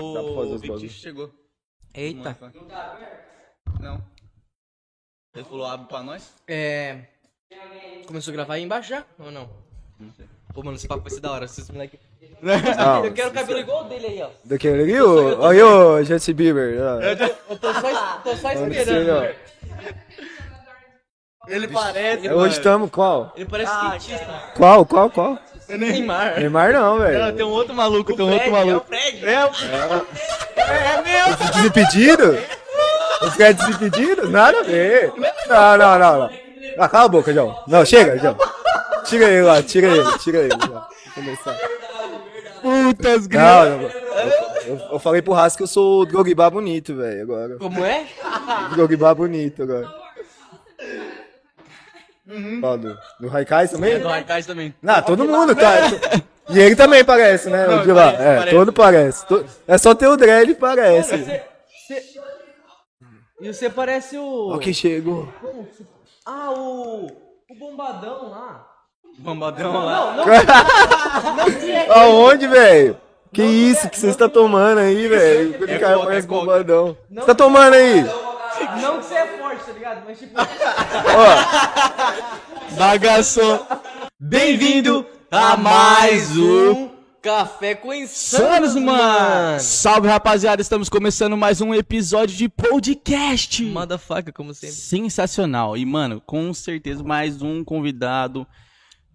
O Victor chegou. Eita. Não. Ele falou, abre pra nós? É. Começou a gravar aí embaixo já? Ou não? Não sei. Pô, mano, esse papo vai ser da hora. Esses moleque. Não, Eu quero o cabelo igual o dele aí, ó. ali, ô, aí, ô, Justin Bieber. ó. Eu tô só, tô só esperando. Ó? velho. Ele parece. Hoje estamos qual? Ele parece skatista. Qual, qual, qual? Neymar. Neymar não, Não, velho. tem um outro maluco, tem um outro Fred, é o maluco. Fred. É, Desimpedido? Os caras desimpedidos? Nada a ver. Não, não, não, não. Ah, cala a boca, João. Não, chega, João. Tira ele lá, tira ele, tira ele. começar. putas, Não, não, eu, eu- eu falei pro Haas que eu sou o Drogba bonito, velho, agora. Como é? Drogba bonito agora. Qual, do, do Raikais também? Do Arcais também. Não, todo mundo, cara. E ele também parece, né? o de lá. parece, É, parece. todo parece. To- É só ter o dread e parece. E você parece o. Ó quem chegou. Ah, o. O bombadão lá. Bombadão lá. Não, não. Aonde, velho? Que isso que você está tomando aí, velho? O parece é coca. bombadão. Você tá tomando aí? Não que você é forte, tá ligado? Mas tipo. Bagaçou. Bem-vindo a mais um Café com Insanos, Sanos, mano. Salve, rapaziada. Estamos começando mais um episódio de podcast. Motherfucker, como sempre. Sensacional. E, mano, com certeza mais um convidado.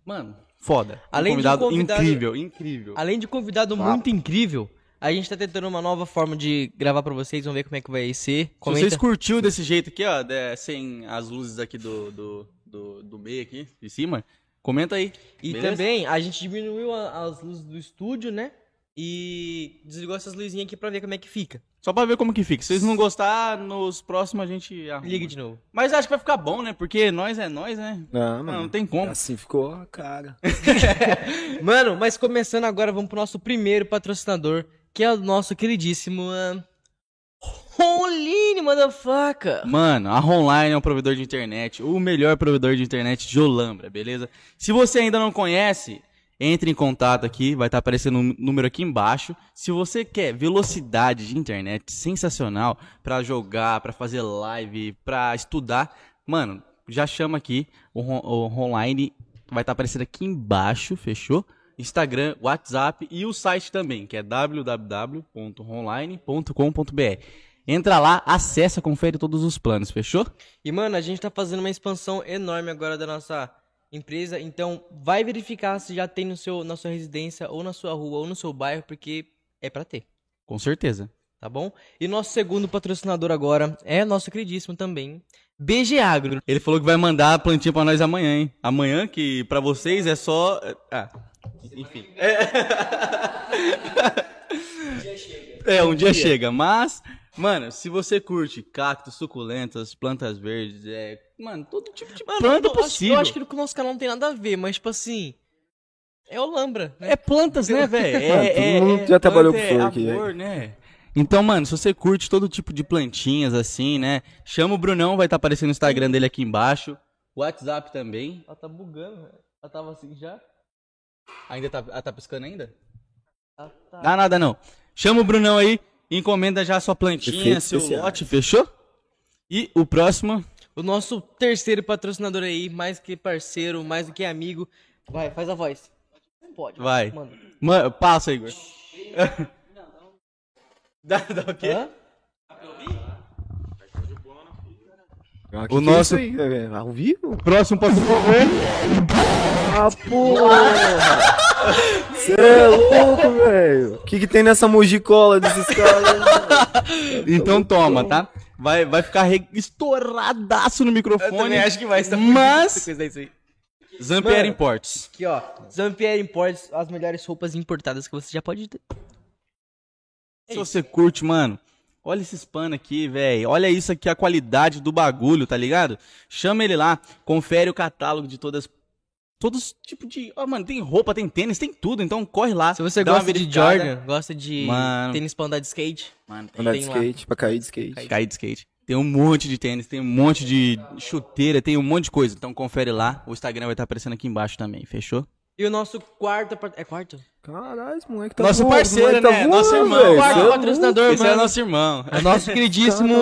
Mano, foda. Um Além de um convidado, convidado- incrível, incrível. Além de convidado muito incrível, a gente tá tentando uma nova forma de gravar pra vocês. Vamos ver como é que vai ser. Se Comenta. vocês curtiu desse jeito aqui, ó, de- sem as luzes aqui do, do, do, do meio aqui, de cima, comenta aí. E beleza? também a gente diminuiu a- as luzes do estúdio, né? E desligou essas luzinhas aqui pra ver como é que fica. Só pra ver como que fica. Se vocês não gostar, nos próximos a gente arruma. Liga de novo. Mas acho que vai ficar bom, né? Porque nós é nós, né? Não, Não, não tem como. Assim ficou a cara. Mano, mas começando agora, vamos pro nosso primeiro patrocinador, que é o nosso queridíssimo. Uh... Roline, motherfucker! Mano, a Online é um provedor de internet, o melhor provedor de internet de Olambra, beleza? Se você ainda não conhece, entre em contato aqui, vai estar aparecendo um número aqui embaixo. Se você quer velocidade de internet sensacional pra jogar, pra fazer live, pra estudar, mano, já chama aqui o, o Online, vai estar aparecendo aqui embaixo, fechou? Instagram, WhatsApp e o site também, que é www.online.com.br. Entra lá, acessa, confere todos os planos, fechou? E, mano, a gente tá fazendo uma expansão enorme agora da nossa empresa, então vai verificar se já tem no seu, na sua residência, ou na sua rua, ou no seu bairro, porque é pra ter, Com certeza. tá bom? E nosso segundo patrocinador agora é nosso queridíssimo também, BG Agro. Ele falou que vai mandar a plantinha pra nós amanhã, hein? Amanhã, que pra vocês é só. Ah, enfim. É, um dia chega, mas. Mano, se você curte cactos, suculentas, plantas verdes, é. Mano, todo tipo de planta eu acho- possível. Eu acho que com o nosso canal não tem nada a ver, mas, tipo assim, é Olambra, né? É plantas, né, velho? Mano, É, todo é, mundo é já trabalhou com flor é aqui, amor, né? Então, mano, se você curte todo tipo de plantinhas assim, né? Chama o Brunão, vai estar aparecendo o Instagram dele aqui embaixo. WhatsApp também. Ela tá bugando, velho. Ela tava assim já. Ainda tá, ah, tá piscando ainda? Ela tá... Dá nada não. Chama o Brunão aí, encomenda já sua plantinha, seu especiais. lote, fechou? E o próximo, O nosso terceiro patrocinador aí, mais que parceiro, mais do que amigo. Vai, faz a voz. Pode. Vai. Manda. Mano, passa, Igor. dá, dá o quê? Hã? Ah, que O que nosso- É isso aí, velho? Ao vivo? Próximo patrocinador. Ah, porra! Você é louco, velho. O que, que tem nessa mojicola desses caras? Então toma, tá? Vai, vai ficar re- estouradaço no microfone. que vai estar Mas- coisa isso aí. Zampier Mano. Imports. Aqui, ó. Zampier Imports, as melhores roupas importadas que você já pode ter. Se você curte, mano, olha esses panos aqui, velho. Olha isso aqui, a qualidade do bagulho, tá ligado? Chama ele lá, confere o catálogo de todas. Todos tipo de. Ó, mano, tem roupa, tem tênis, tem tudo. Então corre lá. Se você dá uma gosta de. Jordan, gosta de Mano. tênis pra andar de skate, Mano, tem Andar de Tem lá. skate, pra cair de skate. cair de skate. Tem um monte de tênis, tem um monte de chuteira, tem um monte de coisa. Então confere lá. O Instagram vai estar aparecendo aqui embaixo também, fechou? E o nosso quarto. É quarto? Caralho, esse moleque tá Nosso voando, parceiro, moleque né? Tá Nosso voando, irmão. velho. Quarto é patrocinador, Esse é mano. nosso irmão. É o nosso queridíssimo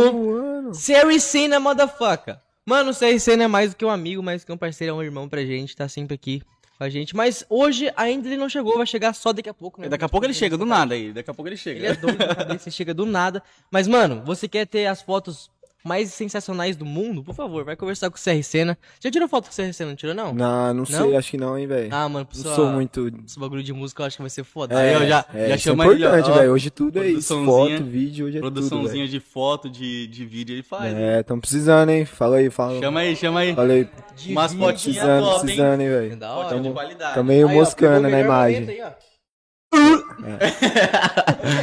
tá na motherfucker. Mano, o CRC não é mais do que um amigo, mais do que um parceiro, é um irmão pra gente, tá sempre aqui com a gente. Mas hoje ainda ele não chegou, vai chegar só daqui a pouco, né? Daqui a pouco ele chega, do nada aí. Daqui a pouco ele chega. Ele é doido cabeça, chega do nada. Mas, mano, você quer ter as fotos mais sensacionais do mundo? Por favor, vai conversar com o CRC, né? Já tirou foto com o CRC, não tirou, não? Não, não sei, Não? acho que não, hein, velho. Ah, mano, pro não sou muito... Esse bagulho de música eu acho que vai ser foda. Aí eu já- é, já é ele, ó, importante, velho. Hoje tudo é isso. Foto, vídeo, hoje é tudo, Produçãozinha velho. de foto, de, de vídeo ele faz. É, tão precisando, hein. Fala aí, fala. Chama aí, chama aí. Fala aí. De Umas Precisando, top, precisando, hein, velho. Da hora. Fotinho de Tamo- qualidade. Tá meio moscando na imagem. aí, ó.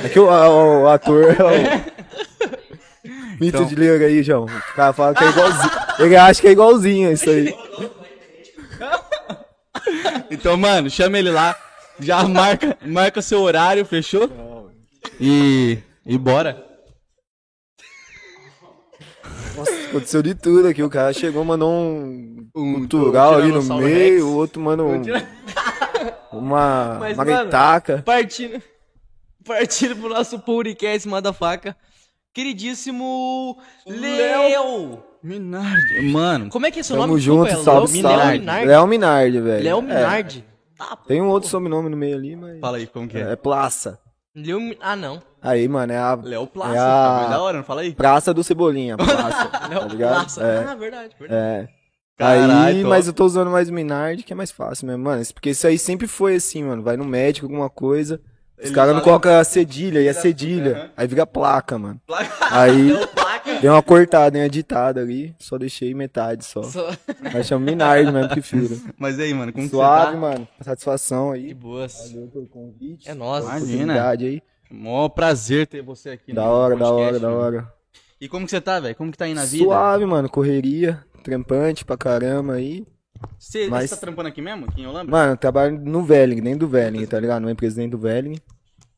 É que o, o- o ator é o... Mito Então- de liga aí, João. O cara fala que é igualzinho. Ele acha que é igualzinho isso aí. Então, mano, chama ele lá. Já marca, marca seu horário, fechou? E. E bora. Nossa, aconteceu de tudo aqui. O cara chegou, mandou um Um cultural ali no meio, Rex. o outro mandou um, uma Mas, maritaca. Partindo, partindo pro nosso podcast, motherfucker. Queridíssimo Léo. Minardi. Mano, Como é que é seu Tamo nome? junto, Desculpa, é salve, Léo salve. Minardi. Léo Minardi, velho. Léo É, Minardi. tem um outro sobrenome no meio ali, mas... fala aí como que é. É Plaça. Léo Mi- Ah, não. Aí, mano, é a Léo Plaça, É a- tá da hora, não fala aí? Praça do Cebolinha, Praça, tá Léo ligado? Plaça. É, Ah, verdade, verdade. é. Caralho, aí, top. mas eu tô usando mais o Minardi, que é mais fácil mesmo, mano. Porque isso aí sempre foi assim, mano. Vai no médico, alguma coisa. Os caras não colocam a cedilha e a cedilha. Aí fica placa, mano. Placa. Aí deu uma cortada, uma editada ali. Só deixei metade só. Só- Mas chama Minardi mesmo, prefiro. Mas aí, mano, como Suave, que você mano. Satisfação aí. boas. Valeu pelo convite. É nóis. Imagina. Aí. tá? Mó prazer ter você aqui Da hora, da podcast, hora, da mano. hora. E como que você tá, velho? Como que tá aí na vida? Suave, mano. Correria. Trampante pra caramba aí. Você, Mas- você tá trampando aqui mesmo, aqui em Holambra? Mano, eu trabalho no Velling, dentro do Velling, tá ligado? Numa empresa dentro do Velling.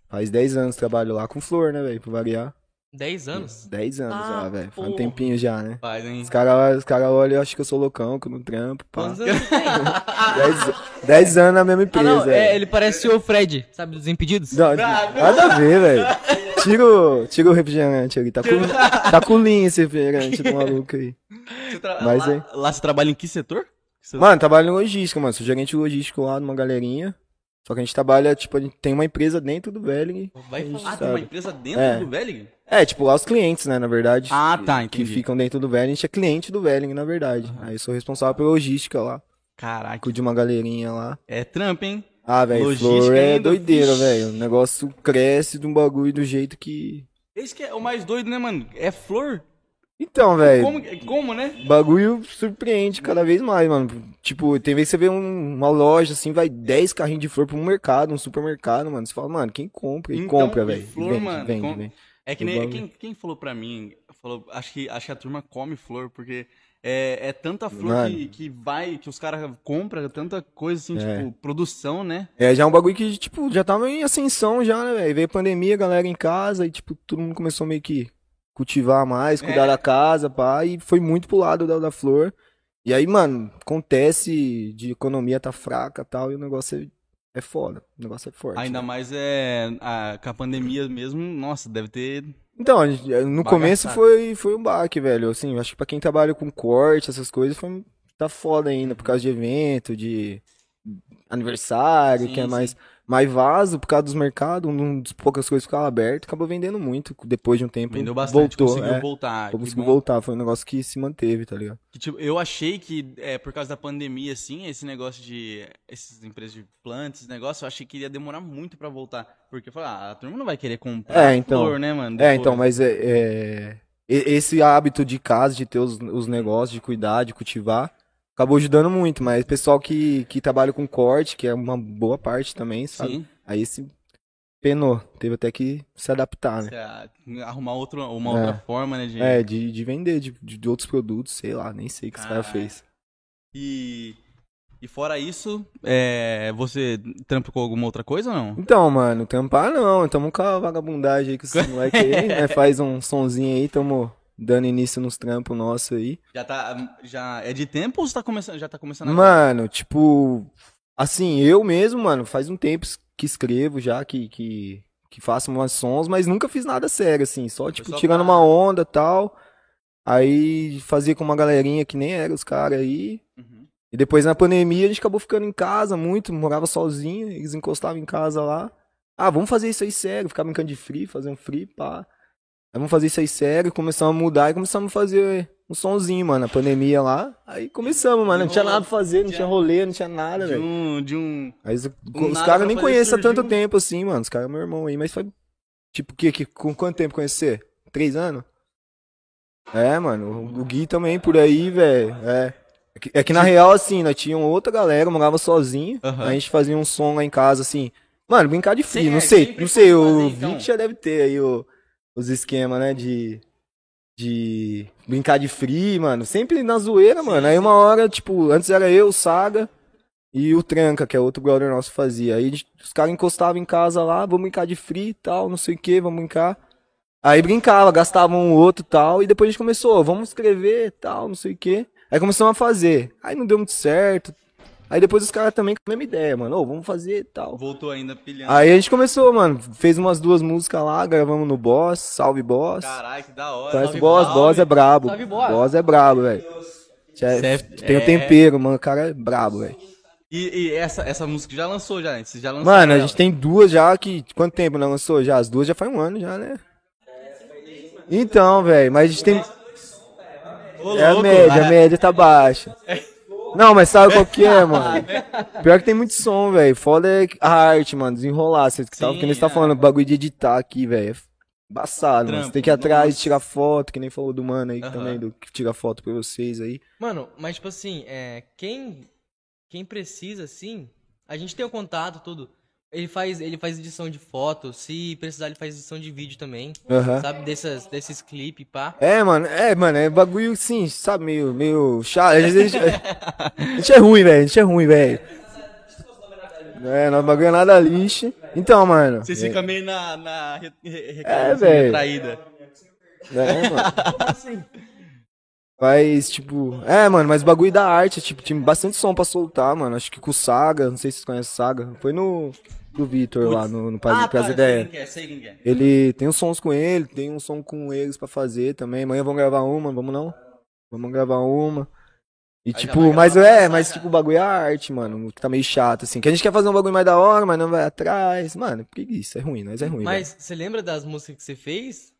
Faz 10 anos que trabalho lá com flor, né, velho? Pra variar. 10 anos? 10 anos Ah, já, velho. Faz um tempinho já, né? Faz, hein? Os caras os cara olham e acham que eu sou loucão, que eu não trampo. Pá. Quantos anos tem? 10 anos na mesma Ah, empresa, não, é, velho. ele parece o Fred, sabe, dos Impedidos? Não, nada a ver, velho. Tira, o- tira o refrigerante ali. Tá com, tá com linha esse refrigerante do maluco aí. Você tra- Mas, lá, hein? lá você trabalha em que setor? Você- Mano, trabalho em logística, mano. Sou gerente logístico lá numa galerinha. Só que a gente trabalha, tipo, a gente tem uma empresa dentro do Velling. Vai falar. Ah, tem uma empresa dentro É. do Velling? É, tipo, lá os clientes, né, na verdade. Ah, tá, Que entendi. ficam dentro do Velling. A gente é cliente do Velling, na verdade. Aí eu sou responsável pela logística lá. Caraca, Cuido de uma galerinha lá. é trampa, hein? Ah, velho, Logística flor é ainda, doideira, velho. O negócio cresce de um bagulho do jeito que... Esse que é o mais doido, né, mano? É flor? Então, velho, Como, como, né? o bagulho surpreende cada vez mais, mano. Tipo, tem vezes que você vê um- uma loja assim, vai 10 carrinhos de flor pra um mercado, um supermercado, mano. Você fala, mano, quem compra? E Então, compra, velho. flor, Vende, mano, vende, com- vende. É que nem quem, quem falou pra mim, falou, acho que, acho que a turma come flor, porque é, é tanta flor Mano. que, que vai, que os caras compram, tanta coisa assim, É. tipo, produção, né? É, já é um bagulho que, tipo, já tava em ascensão já, né, velho? Veio a pandemia, a galera em casa e, tipo, todo mundo começou meio que cultivar mais, cuidar É. da casa, pá, e foi muito pro lado da, da flor. E aí, mano, acontece de economia tá fraca e tal, e o negócio é, é foda. O negócio é forte. Ainda né? mais é a, com a pandemia mesmo, nossa, deve ter. Então, gente- no começo Bagaçado. foi, foi um baque, velho. Assim, acho que pra quem trabalha com corte, essas coisas, foi, tá foda ainda, por causa de evento, de aniversário, Sim, que é sim. Mais, vaso, por causa dos mercados, um dos poucas coisas ficavam abertas, acabou vendendo muito. Depois de um tempo, Vendeu bastante, voltou. conseguiu é, voltar. conseguiu voltar, foi um negócio que se manteve, tá ligado? Que, tipo, eu achei que, é, por causa da pandemia, assim, esse negócio de. Essas empresas de plantas, esse negócio, eu achei que ia demorar muito pra voltar. Porque eu falei, ah, a turma não vai querer comprar É, então. flor, né, mano? É, Depois. então, mas é, é, esse hábito de casa, de ter os, os negócios, de cuidar, de cultivar, acabou ajudando muito, mas o pessoal que, que trabalha com corte, que é uma boa parte também, sabe? Sim. Aí se penou, teve até que se adaptar, né? Ah, arrumar outro, uma É. outra forma, né? De... É, de, de vender de, de outros produtos, sei lá, nem sei o que esse cara fez. E, e fora isso, é, você trampa com alguma outra coisa ou não? Então, mano, tampar não, tamo com a vagabundagem aí com esse moleque aí, né? Faz um sonzinho aí, tamo dando início nos trampos nossos aí. Já tá. Já é de tempo ou você tá começando, já tá começando agora? Mano, tipo, assim, eu mesmo, mano, faz um tempo que escrevo já, que, que, que faço umas sons, mas nunca fiz nada sério, assim, só, tipo, só tirando pra- uma onda e tal. Aí fazia com uma galerinha que nem era os caras aí. Uhum. E depois na pandemia a gente acabou ficando em casa muito, morava sozinho, eles encostavam em casa lá. Ah, vamos fazer isso aí sério, ficar brincando de free, fazer um free, pá. Aí vamos fazer isso aí sério, começamos a mudar e começamos a fazer um sonzinho, mano, na pandemia lá. Aí começamos, mano, não tinha nada pra fazer, não tinha rolê, não tinha nada, De velho. um. De um. Aí os, os caras nem conhecem há tanto tempo assim, mano. Os caras é meu irmão aí, mas faz. Tipo, que, que, com quanto tempo conhecer? Três anos? É, mano. O, o Gui também por aí, velho. É. É que, é que na real, assim, nós tínhamos outra galera, eu morava sozinho. Aham. A gente fazia um som lá em casa, assim. Mano, brincar de Sim, não é, sei, não sei, foi o fazer, então. Vic já deve ter aí o- os esquemas, né, de, de brincar de free, mano, sempre na zoeira, mano, aí uma hora, tipo, antes era eu, o Saga e o Tranca, que é outro brother nosso fazia, aí os caras encostavam em casa lá, vamos brincar de free e tal, não sei o que, vamos brincar, aí brincava, gastava um outro tal, e depois a gente começou, vamos escrever tal, não sei o que, aí começamos a fazer, aí não deu muito certo, aí depois os caras também com a mesma ideia, mano, ô, vamos fazer e tal. Voltou ainda pilhando. Aí a gente começou, mano. Fez umas duas músicas lá, gravamos no Boss, Salve Boss. Caralho, que da hora. Conhece Salve, Boss? salve. Boss é brabo. Salve, Boss. Boss é brabo, velho. Já- Cê- Tem o é- tempero, mano. O cara é brabo, velho. E, e essa, essa música já lançou, já, né? Você já lançou? Mano, a ela? gente tem duas já que. Quanto tempo não lançou já? As duas já faz um ano já, né? Então, velho, mas a gente tem. Ô, É a média, a média tá baixa. Não, mas sabe qual que é, mano? Pior que tem muito som, velho. Foda é a arte, mano. Desenrolar. Você que tava, Sim, que nem você tá é. falando, bagulho de editar aqui, velho. É embaçado, mano. Você Trampo, tem que ir atrás, nossa. tirar foto, que nem falou do mano aí Aham. também, do que tira foto pra vocês aí. Mano, mas tipo assim, é, quem quem precisa assim, a gente tem o contato tudo. Ele faz ele faz edição de foto, se precisar ele faz edição de vídeo também, Aham. sabe dessas desses clipes, pá. É, mano, é, mano, é bagulho, sim, sabe, meio, meio chato. A gente, a gente é ruim, velho, a gente é ruim, velho. É, nosso bagulho é nada lixo. Então, mano. Vocês ficam meio na, na re, re, É, assim, velho. retraída. É, mano. Mas, tipo, é, mano, mas bagulho da arte, tipo, tinha bastante som pra soltar, mano. Acho que com o Saga, não sei se vocês conhecem o Saga. Foi no do Vitor lá, no, no Pras, Ah, Pras tá, Ideias. sei quem que é, sei quem que é. Ele tem uns sons com ele, tem um som com eles pra fazer também. Amanhã vamos gravar uma, vamos não? Vamos gravar uma. E tipo, mas é, mas tipo, o bagulho é arte, mano, que tá meio chato, assim. Que a gente quer fazer um bagulho mais da hora, mas não vai atrás. Mano, preguiça, é ruim, nós é ruim. Mas você lembra das músicas que você fez?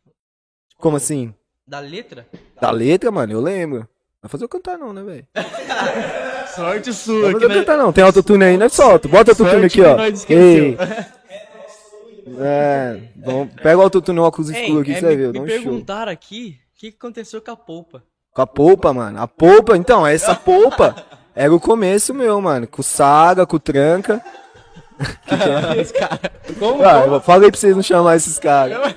Como assim? Da letra? Da letra, mano, eu lembro. Vai fazer eu cantar não, né, velho? Sorte Não sua, que fazer eu né? cantar não. Tem autotune aí, nós solta. Bota autotune aqui, ó. que esqueceu. Ei. É, vamos, pega o autotune no óculos Ei, escuro aqui, é, você vai me, ver, me um show. perguntaram aqui o que, que aconteceu com a polpa. Com a polpa, mano. A polpa, então, essa polpa era o começo meu, mano. Com o Saga, com o Tranca. Esse cara. Como, Ah, falei pra vocês não chamar esses caras.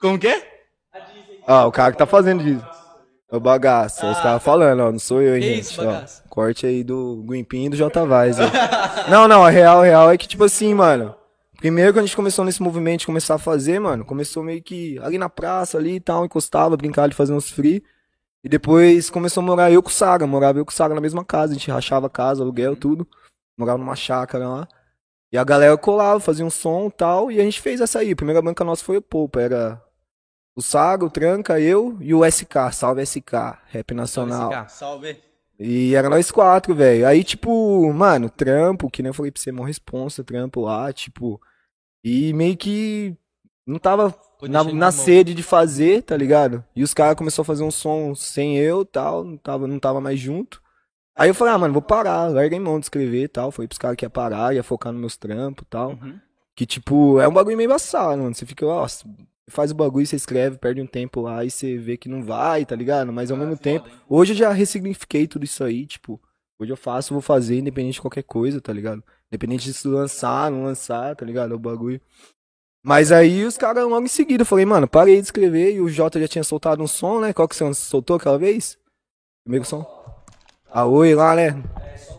como que é? Ah, o cara que tá fazendo isso. É o bagaço. É os caras falando, ó. Não sou eu, hein, Que gente. isso, ó. corte aí do Guimpim e do J Vaz. não, não, a real, a real é que, tipo assim, mano. Primeiro que a gente começou nesse movimento de começar a fazer, mano, começou meio que ali na praça ali e tal, encostava, brincava de fazer uns free. E depois começou a morar eu com o Saga, morava eu com o Saga na mesma casa, a gente rachava a casa, aluguel, tudo. Morava numa chácara lá. E a galera colava, fazia um som e tal, e a gente fez essa aí. A primeira banca nossa foi o Poupa, era o Saga, o Tranca, eu e o SK, salve SK, Rap Nacional. Salve, SK. Salve. E era nós quatro, velho. Aí, tipo, mano, trampo, que nem eu falei pra você, mó responsa, trampo lá, tipo. E meio que não tava na, na sede de fazer, tá ligado? E os caras começaram a fazer um som sem eu tal, não tava, não tava mais junto. Aí eu falei, ah, mano, vou parar, larguei mão de escrever e tal. Falei pros caras que ia parar, ia focar nos meus trampos e tal. Uhum. Que, tipo, é um bagulho meio embaçado, mano. Você fica, nossa, faz o bagulho, você escreve, perde um tempo lá e você vê que não vai, tá ligado? Mas ao mesmo tempo, hoje eu já ressignifiquei tudo isso aí, tipo, hoje eu faço, vou fazer, independente de qualquer coisa, tá ligado? Independente de se lançar, não lançar, tá ligado? É o bagulho. Mas aí os caras logo em seguida, eu falei, mano, parei de escrever e o Jota já tinha soltado um som, né? Qual que você soltou aquela vez? Primeiro som? A Oi lá, né? Só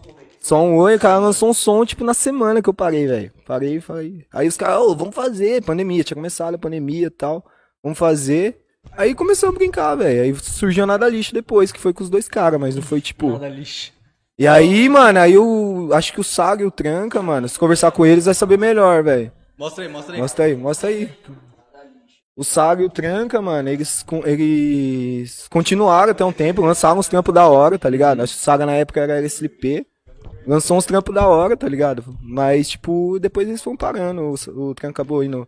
um oi, o cara lançou um som, tipo, na semana que eu parei, velho. Parei e falei. Aí os caras, ô, vamos fazer, pandemia, tinha começado a pandemia e tal. Vamos fazer. Aí começamos a brincar, velho. Aí surgiu nada lixo depois, que foi com os dois caras, mas não foi tipo. Nada lixo. E aí, mano, aí eu acho que o Saga e o Tranca, mano, se conversar com eles vai saber melhor, velho. Mostra aí, mostra aí. Mostra aí, mostra aí. O Saga e o Tranca, mano, eles, eles continuaram até um tempo, lançaram uns trampos da hora, tá ligado? Acho que o Saga na época era SLP. Lançou uns trampos da hora, tá ligado? Mas, tipo, depois eles foram parando. O, o acabou indo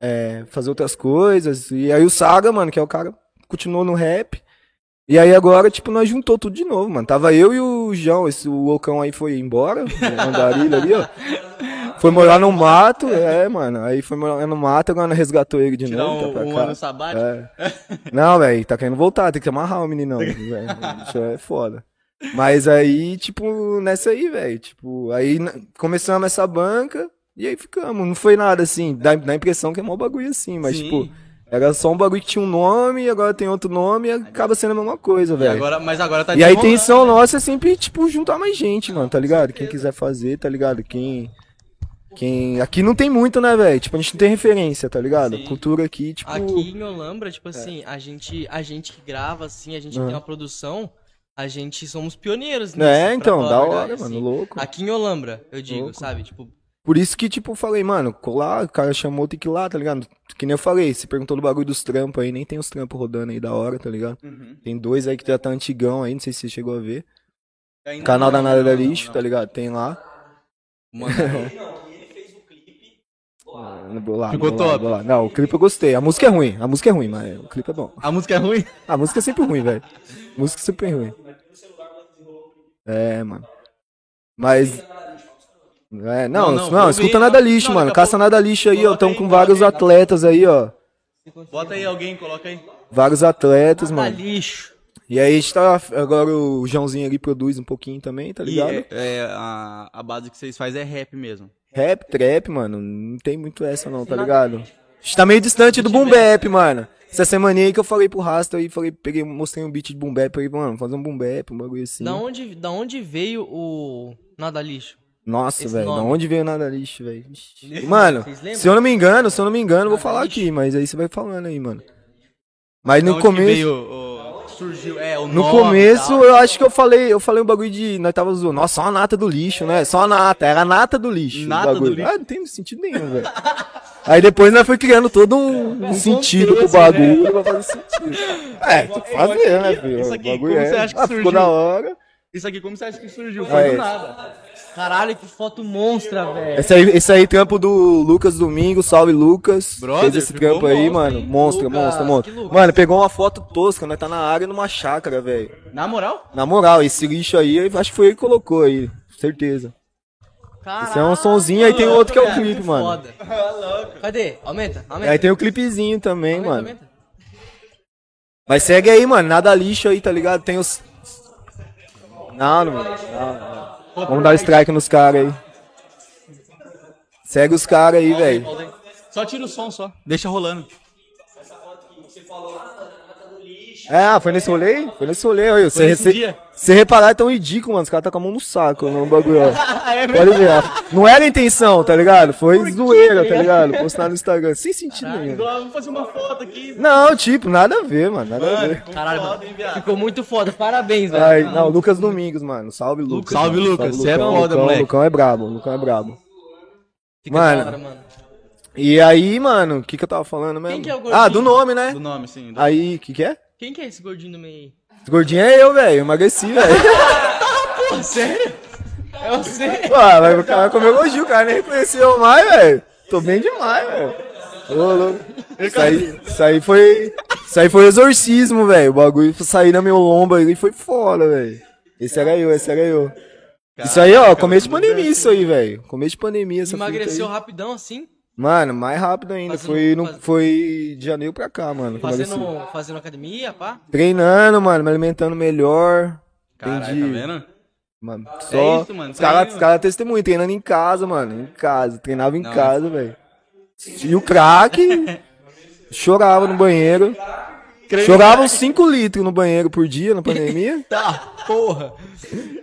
é, fazer outras coisas. E aí o Saga, mano, que é o cara, continuou no rap. E aí agora, tipo, nós juntou tudo de novo, mano. Tava eu e o João, esse o Ocão aí foi embora, o andarilho ali, ó. Foi morar no mato, é, mano. Aí foi morar no mato, agora resgatou ele de Tirar novo, tá um, pra um cá. ano sabático. É. Não, velho, tá querendo voltar, tem que amarrar o meninão, velho. Isso é foda. Mas aí, tipo, nessa aí, velho, tipo, aí começamos essa banca e aí ficamos. Não foi nada assim, dá, dá a impressão que é mó bagulho assim, mas Sim. tipo, era só um bagulho que tinha um nome e agora tem outro nome e acaba sendo a mesma coisa, velho. agora, mas agora tá E a desenrolando. intenção nossa é sempre, tipo, juntar mais gente, mano, tá ligado? Quem quiser fazer, tá ligado? Quem. Quem. Aqui não tem muito, né, velho? Tipo, a gente não tem referência, tá ligado? Sim. Cultura aqui, tipo. Aqui em Olambra, tipo assim, a gente, a gente que grava, assim, a gente que tem uma produção, a gente somos pioneiros É, pra então, da hora, verdade, mano, assim. louco. Aqui em Olambra, eu digo, Louco. sabe? Tipo, Por isso que, tipo, falei, mano, colar, o cara chamou, tem que ir lá, tá ligado? Que nem eu falei, você perguntou do bagulho dos trampos aí, nem tem os trampos rodando aí da hora, tá ligado? Uhum. Tem dois aí que já tá antigão aí, não sei se você chegou a ver. Ainda Canal da Nada da não, não, Lixo, não. tá ligado? Tem lá. Mano, lá, Ficou vou lá, top. Não, o clipe eu gostei. A música é ruim, a música é ruim, mas o clipe é bom. a música é ruim? A música é sempre ruim, velho. Música é sempre ruim. É, mano. Mas. É, não, Não, não, não, escuta nada lixo, não, mano. Caça pouco- nada lixo aí, ó. Aí, com vários aí. atletas aí, ó. Bota aí alguém, coloca aí. Vários atletas, tá mano. lixo. E aí a gente tá. Agora o Joãozinho ali produz um pouquinho também, tá E ligado? é, é, a, a base que vocês fazem é rap mesmo. Rap, trap, mano. Não tem muito essa não, tá ligado? A gente tá meio distante do boom bap, mano. Essa semana aí que eu falei pro Rasta aí, falei, peguei, mostrei um beat de boom bap aí, mano, fazer um boom bap, um bagulho assim. Da onde, da onde veio o Nada Lixo? Nossa, velho, da onde veio nada lixo, velho? Mano, se eu não me engano, se eu não me engano, eu vou falar lixo? aqui, mas aí você vai falando aí, mano. Mas no começo, veio, o- surgiu, é, o no começo eu acho que eu falei, eu falei um bagulho de, nós tava zoando, nossa, só a nata do lixo, né? Só a nata, era a nata do lixo. Nata do lixo. Ah, não tem sentido nenhum, velho. Aí depois nós foi criando todo um, um sentido pro contexto, bagulho pra fazer sentido. É, tem que fazer, né, filho? Isso aqui, bagulho como é. você acha que ah, ficou surgiu? da hora. Isso aqui, como você acha que surgiu? Foi Aí. do nada. Caralho, que foto monstra, velho. Esse aí, esse aí, trampo do Lucas Domingo, salve Lucas. Brother, Fez esse trampo aí, monstro, mano. hein? Monstro, Lucas, monstro, monstro. Lucas? Mano, pegou uma foto tosca, nós tá na área numa chácara, velho. Na moral? Na moral, esse lixo aí, acho que foi ele que colocou aí. Certeza. Caralho. Esse é um sonzinho, aí tem outro que é o clipe, mano. Foda. Cadê? Aumenta, aumenta. Aí tem o clipezinho também, aumenta, mano. aumenta. Mas segue aí, mano. Nada lixo aí, tá ligado? Tem os. Não, não, não, não. Vamos dar strike nos caras aí. Segue os caras aí, velho. Só tira o som só. Deixa rolando. É, foi nesse rolê? Foi nesse rolê, olha. Você, você, reparar, é tão ridículo, mano. Os caras tá com a mão no saco no bagulho, ó. é Pode ver, ó. Não era a intenção, tá ligado? Foi zoeira, tá ligado? Postar no Instagram. Sem sentido nenhum. Vamos fazer uma foto aqui. Não, tipo, nada a ver, mano. Nada a ver. Caralho, mano. Ficou muito foda. Parabéns, velho. Ai, não, Lucas Domingos, mano. Salve, Lucas. Salve, mano. Lucas. Você é foda, Lucão, moleque. Lucão é brabo, Lucão é brabo. Fica mano. hora, mano. E aí, mano, o que que eu tava falando mesmo? Quem que é o gordinho? ah, do nome, né? Do nome, sim. Do... Aí, o que que é? Quem que é esse gordinho do meio aí? Esse gordinho é eu, velho. Emagreci, velho. Pô, sério? É você? Pô, mas o cara comeu elogio, o cara nem reconheceu mais, velho. Tô bem demais, velho. Ô, louco. Isso aí, isso aí foi. Isso aí foi exorcismo, velho. O bagulho sair na meu lombo aí foi foda, velho. Esse era eu, esse era eu. Isso aí, ó, começo de pandemia, isso aí, velho. Começo de pandemia, essa Emagreceu rapidão assim? Mano, mais rápido ainda. Fazendo- foi, no, faz- foi de janeiro pra cá, mano. Fazendo, fazendo academia, pá? Treinando, mano, me alimentando melhor. Caralho, Entendi. tá vendo? Mano, só. isso, mano, Os caras mano. cara testemunham, treinando em casa, mano. Em casa. Treinava em Não, casa, velho. E o craque chorava no banheiro. Chorava uns 5 litros no banheiro por dia na pandemia. Tá, porra.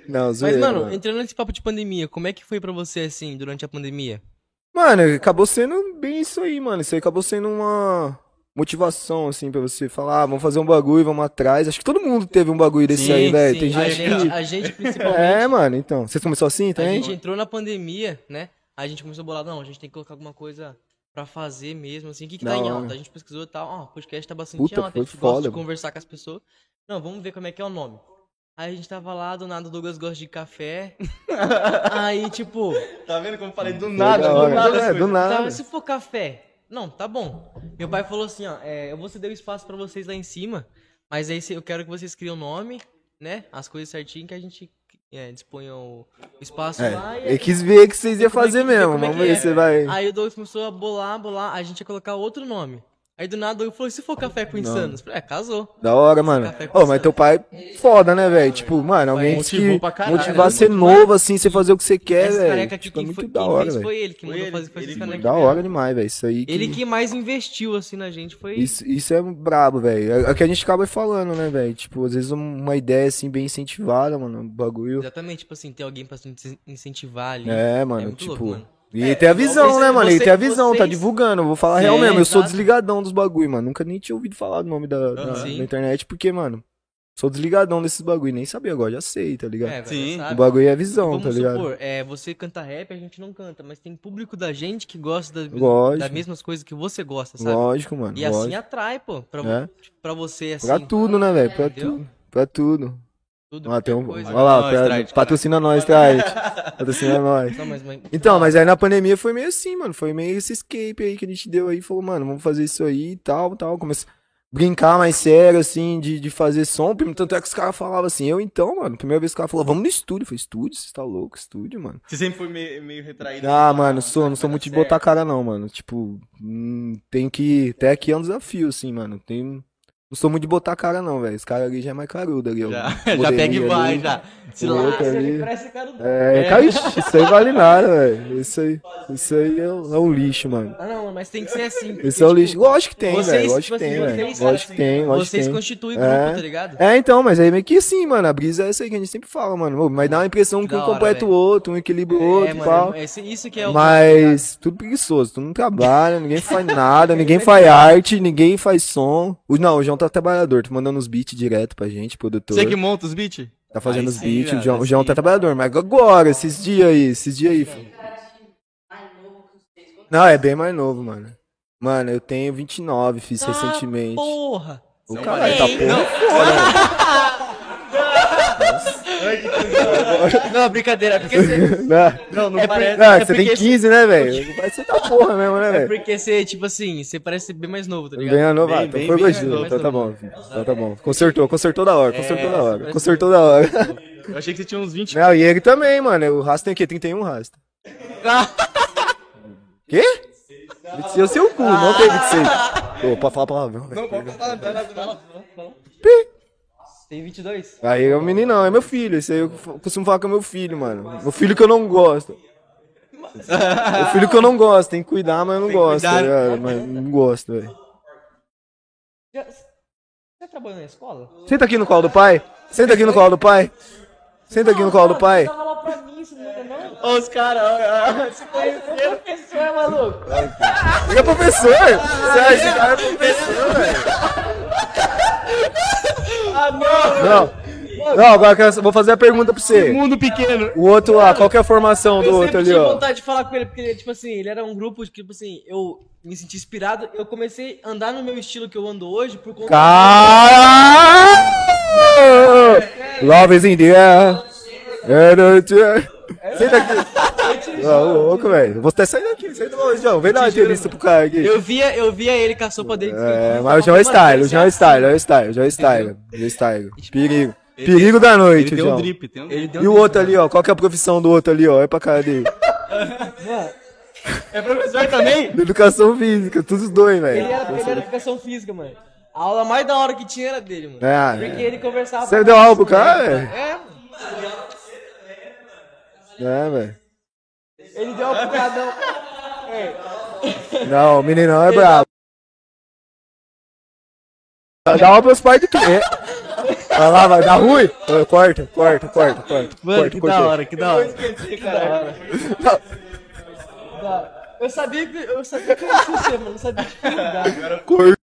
Não, Mas, zoeira, mano, mano. entrando nesse papo de pandemia, como é que foi pra você, assim, durante a pandemia? Mano, acabou sendo bem isso aí, mano. Isso aí acabou sendo uma, motivação, assim, pra você falar, ah, vamos fazer um bagulho, vamos atrás. Acho que todo mundo teve um bagulho desse Sim, aí, velho. Tem a gente gente, que. a gente principalmente. É, mano, então. Você começou assim A também? gente entrou na pandemia, né? Aí a gente começou a bolar, não, a gente tem que colocar alguma coisa pra fazer mesmo, assim. O que que Da tá em alta? A gente pesquisou e tal, ó, o podcast tá bastante Puta, alta, a gente gosta foda, de mano. conversar com as pessoas. Não, vamos ver como é que é o nome. Aí a gente tava lá, do nada o Douglas gosta de café. Aí, tipo, Tá vendo como eu falei do nada? da Do nada. É, do coisas. nada. tá, se for café, não, tá bom. Meu pai falou assim, ó, é, eu vou ceder o espaço pra vocês lá em cima, mas aí eu quero que vocês criem o nome, né? As coisas certinho que a gente é, disponha o espaço lá. e É, ele quis ver o que vocês iam é fazer mesmo. como é Vamos que ver é. se você vai. Aí o Douglas começou a bolar, bolar, a gente ia colocar outro nome. Aí do nada o Douglas falou, e se for café com insanos? Eu Falei, é, casou. Da hora, mano. Ô, mas sangue. teu pai, foda, né, velho? Tipo, mano, alguém motivou que pra caralho, motivar a né? ser novo, assim, você fazer o que você quer, Esse velho. careca aqui, Tipo, é muito foi, da quem hora, velho. foi ele, que mandou ele, fazer, fazer ele esse que caneca Da hora demais, velho. Isso aí. Que... Ele que mais investiu, assim, na gente foi... Isso, isso é brabo, velho. É o que a gente acaba falando, né, velho? Tipo, às vezes uma ideia, assim, bem incentivada, mano. Um bagulho. Exatamente, tipo assim, ter alguém pra se in- incentivar ali. É, mano, muito tipo. louco, mano. E É, tem a visão, você- né, mano? Ele você- tem a visão, tá vocês- divulgando. Eu vou falar Sim, real mesmo. Eu sou desligadão dos bagulho, mano. Nunca nem tinha ouvido falar do nome da. Sim. da internet, porque, mano, sou desligadão desses bagulho. Nem sabia agora, já sei, tá ligado? É, Sim. sabe? o bagulho é visão, Vamos tá ligado? supor, é, você canta rap, a gente não canta, mas tem público da gente que gosta da, Lógico. das mesmas coisas que você gosta, sabe? Lógico, mano. E assim lógico. atrai, pô, pra, É. pra você, assim. Pra tudo, né, velho? Pra Entendeu? tudo. Pra tudo. Tudo, Ó, tem um... coisa. Olha lá, Nós, pra- patrocina nós, Trade. Patrocina nós. Não, mas, mas- Então, mas aí na pandemia foi meio assim, mano. Foi meio esse escape aí que a gente deu aí. Falou, mano, vamos fazer isso aí e tal, tal. Comecei a brincar mais sério, assim, de, de fazer som. Tanto é que os caras falavam assim, eu então, mano. Primeira vez que o cara falou, vamos no estúdio. Eu falei, estúdio? Você tá louco? Estúdio, mano. Você sempre foi meio, meio retraído. Ah, mano, sou, não sou muito de botar cara, não, mano. Tipo, hum, tem que. Até aqui é um desafio, assim, mano. Tem. Não sou muito de botar cara, não, velho. Esse cara ali já é mais carudo ali. ó. Já, já pega e vai, ali. já. Se outro ali. ele parece cara do... É, cara, isso aí vale nada, velho. Isso aí, isso aí é, é um lixo, mano. Ah, não, mas tem que ser assim. porque, Esse é o tipo, lixo. Lógico que tem, velho. Lógico que tem, velho. vocês- Lógico que tem, lógico que Vocês tem. constituem grupo, É. tá ligado? É, então, mas aí meio que assim, mano. A brisa é essa aí que a gente sempre fala, mano. Mas dá uma impressão que, um hora, completa o outro, um equilibra o outro é, e mano, tal. é, isso que é o... Mas tudo preguiçoso, tu não trabalha, ninguém faz nada, ninguém faz arte, ninguém faz som. Não, o João tá trabalhador, tá mandando os beats direto pra gente, produtor. Você que monta os beats? Tá fazendo Aí os beats, o velho, João, o João tá trabalhador, mas agora, esses dias aí, esses dias aí. filho. Não, é bem mais novo, mano. Mano, eu tenho 29, fiz Ah, recentemente. Porra! O caralho, tá porra. Não, brincadeira, é porque você... Não, Não, não É parece. não, é você tem porque 15, né, velho? Vai ser da porra mesmo, né, É velho? porque você, tipo assim, você parece bem mais novo, tá ligado? Bem renovado, Bem, então foi mais então tá bom, novo. filho. então tá bom. Consertou, consertou da hora, consertou da hora, parece consertou da hora. Eu achei que você tinha uns 20. Não, e ele também, mano, o Rasta tem o quê? 31 Rasta. Quê? 26 é o seu cu, não tem 26. Pô, pode falar palavrão, velho. Tem 22? Aí é o meninão, é meu filho. Esse aí eu costumo falar com é meu filho, mano. Meu filho que eu não gosto. O filho que eu não gosto, tem que cuidar, mas eu não Tem que gosto, tá cuidar. ligado? Mas não gosto, velho. Você trabalhou na escola? Senta aqui no colo do pai. Senta aqui no colo do pai. Senta aqui no colo do pai. Você não os caras. O professor, maluco? Ele é professor. Você acha que o cara é professor, velho? Ah, não! Não. Não, agora eu quero- vou fazer a pergunta pra você. Mundo pequeno. O outro lá, qual que é a formação do Eu outro sempre ali, tive ó? vontade de falar com ele, porque, tipo assim, ele era um grupo que, tipo assim, eu me senti inspirado. Eu comecei a andar no meu estilo que eu ando hoje por conta Caralho! Love is in the air. Senta aqui. Ô, louco, velho. Vou até sair daqui. Senta longe, João. Vem dar uma entrevista pro cara aqui. Eu via, eu via ele com a sopa dele. É, mas o João é style, o João é style, o João é style, o João é style. O João é style. Perigo. Perigo da noite, Ele o tem um João. drip, tem um Ele drip. deu E o outro ali, ó. Qual que é a profissão do outro ali, ó? É pra cara dele. É professor também? Educação física, todos os dois, Ele velho. era, ele era educação física, mano. A aula mais da hora que tinha era dele, mano. É, Porque ele conversava. Você deu aula pro cara, velho? É, É, velho. ele deu aula pro cadão. Não, o meninão é brabo. Dá uma pros pais de quê? Vai lá, vai dar ruim? Corta, corta, corta, corta. Mano, corta, que cortei. da hora, que da hora. Esqueci, cara. Não, Eu sabia que eu sabia que eu ia ser, mano. Não sabia que lugar. corta. Da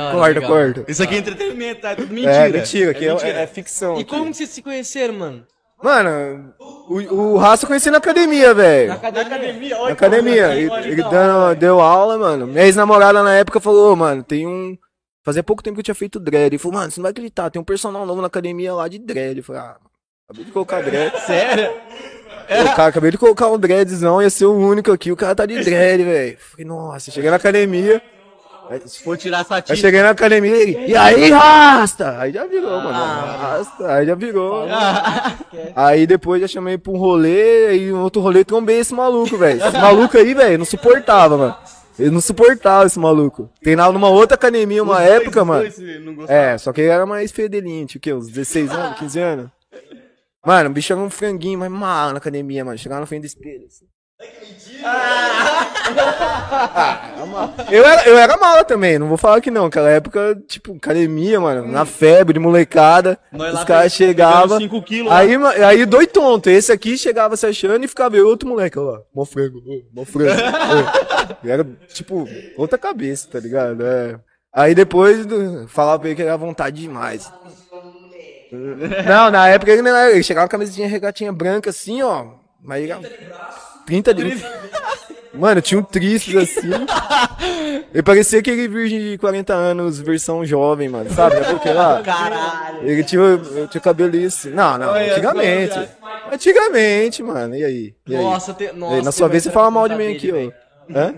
hora, Corta, legal. corta. Isso aqui é entretenimento, tá? É tudo mentira. É, mentira, que é, mentira. é- é ficção. E aqui. como que vocês se conheceram, mano? Mano, o, o Raça eu conheci na academia, velho. Na academia. academia, Na academia. Ele, ele dando, deu aula, mano. Minha ex-namorada na época falou, "Ô, mano, tem um. Fazia pouco tempo que eu tinha feito dread. Ele falou, mano, você não vai acreditar, tem um personal novo na academia lá de dread. Eu falei, ah, acabei de colocar dread. Sério? Eu, cara, acabei de colocar um dreadzão, ia ser o único aqui, o cara tá de dread, velho. Falei, nossa, cheguei na academia. Aí, Se for tirar essa aí tinta. cheguei na academia e e aí, rasta? Aí já virou, mano. Rasta, aí já virou. Aí depois já chamei pra um rolê, aí um outro rolê trombei esse maluco, velho. Esse maluco aí, velho, não suportava, mano. Ele não suportava esse maluco. Treinava numa outra academia uma época, mano. É, só que ele era mais fedelinho, tinha o quê? Uns 16 anos, 15 anos? Mano, o bicho era um franguinho, mas mal na academia, mano. Chegava na frente do espelho. Assim. Ah, eu, era, eu era mala também, não vou falar que não. Aquela época, tipo, academia, mano, na febre, de molecada. Nós os caras chegavam. Aí, ma- aí dois tonto. Esse aqui chegava se achando e ficava eu outro moleque, ó lá. Mó frango, mó frango. era, tipo, outra cabeça, tá ligado? É. Aí depois falava pra ele que era vontade demais. Não, na época ele não era. Ele chegava com a camisetinha regatinha branca assim, ó. Mas ele 30 de. Mano, tinha um tríceps assim. Ele parecia aquele virgem de 40 anos, versão jovem, mano. Sabe? É porque lá. Caralho. Ele tinha, tinha cabelo isso. Não, não, antigamente. Antigamente, mano. E aí? E aí? Nossa, te... E Nossa, aí, na sua vez você fala mal de mim aqui, ó. Hã?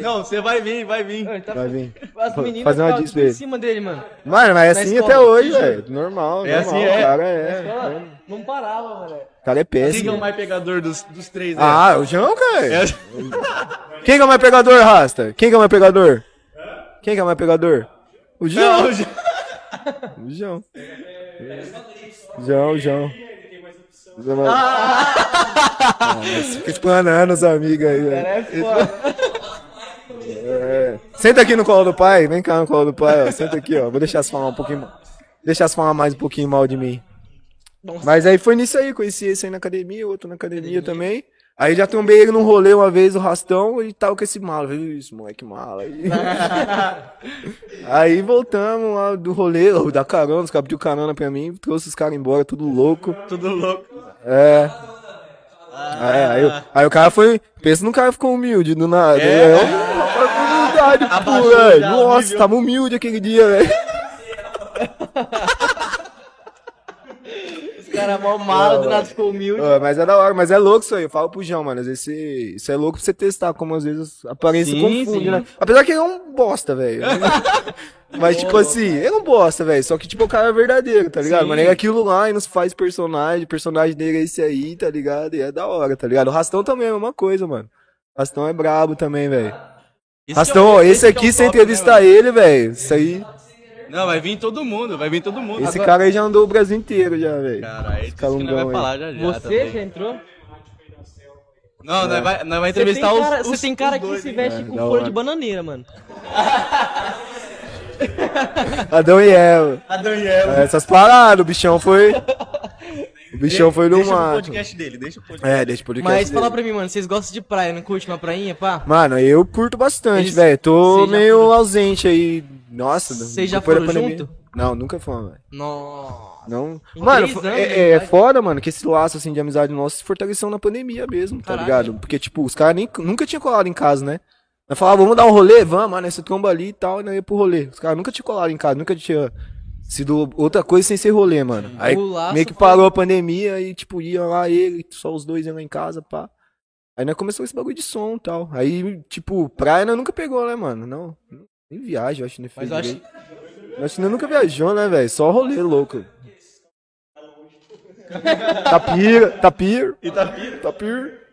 Não, você vai vir, vai vir. Ele tá- Vai vir. As meninas Fazer uma tudo em cima dele, mano. Mano, mas é assim escola, até hoje, velho. Normal, É normal. assim, é. O cara é. Ela não parava, mano. O cara é Quem que é o péssimo. mais pegador dos, dos três? né? Ah, o João, cara. É. Quem que é o mais pegador, Rasta? Quem que é o mais pegador? Quem que é o mais pegador? O João. Não, O João. João, o João. Ah, mas fica explanando os amigos aí, velho. É foda. É. Senta aqui no colo do pai, vem cá no colo do pai, ó. Senta aqui, ó. Vou deixar você falar um pouquinho. Deixar você falar mais um pouquinho mal de mim. Nossa. Mas aí foi nisso aí, conheci esse aí na academia, outro na academia também. Aí já trombei ele num rolê uma vez, o rastão, e tava com esse mala. Falei, isso, moleque mala. Aí, aí voltamos lá do rolê, ó, da carona, os caras pediu carona pra mim, trouxe os caras embora, tudo louco. Tudo louco. É. É, aí, o- aí o cara foi. Pensa no cara ficou humilde do nada. É. É, humildade, já o Nossa, tava humilde aquele dia, velho. Os caras mó mala, do nada ficou humilde. Mas é da hora, mas é louco isso aí. Eu falo pro João, mano. Às vezes você- isso é louco pra você testar, como às vezes a aparência Sim, confunde, sim. né? Apesar que ele é um bosta, velho. mas, tipo assim, ele é um bosta, velho. Só que, tipo, o cara é verdadeiro, tá ligado? Sim. Mano, ele é aquilo lá e nos faz personagem. O personagem dele é esse aí, tá ligado? E é da hora, tá ligado? O Rastão também é a mesma coisa, mano. O Rastão é brabo também, velho. Esse Rastão, é esse que é aqui, você top, entrevistar né, ele, velho. Isso aí. Não, vai vir todo mundo, vai vir todo mundo. Esse Agora- cara aí já andou o Brasil inteiro, já, velho. Cara, esse que calungão nós vai aí. falar já já. Você também. já entrou? Não, nós vai, nós vai entrevistar os, cara, os, você tem cara que dois, se veste É, com hora. de bananeira, mano. Adão e Eva. Adão e Eva. É, Essas paradas, o bichão foi. O bichão foi no Deixa o mato. podcast dele, deixa o podcast. É, deixa o podcast. Mas fala dele. pra mim, mano, vocês gostam de praia, não curte uma prainha, pá? Mano, eu curto bastante, Eles- velho. Tô meio foram- ausente aí. Nossa, Vocês já foram pandemia. junto? Não, nunca fomos, velho. Nossa. Não. Em Mano, anos, é, é foda, mano, que esse laço assim de amizade nosso se fortaleceu na pandemia mesmo, tá Caralho. ligado? Porque, tipo, os caras nem- nunca tinham colado em casa, né? Nós falava, vamos dar um rolê? Vamos, mano, você tromba ali e tal, e nós ia pro rolê. Os caras nunca tinham colado em casa, nunca tinha sido outra coisa sem ser rolê, mano. Aí meio que foi- parou a pandemia e, tipo, ia lá ele, só os dois iam lá em casa, pá. Aí nós começou esse bagulho de som e tal. Aí, tipo, praia nós nunca pegou, né, mano? Não. Nem viagem, eu acho fez Mas eu acho. que nós nunca viajou, né, velho? Só rolê louco. Tapira, tapir, Itapira. tapir.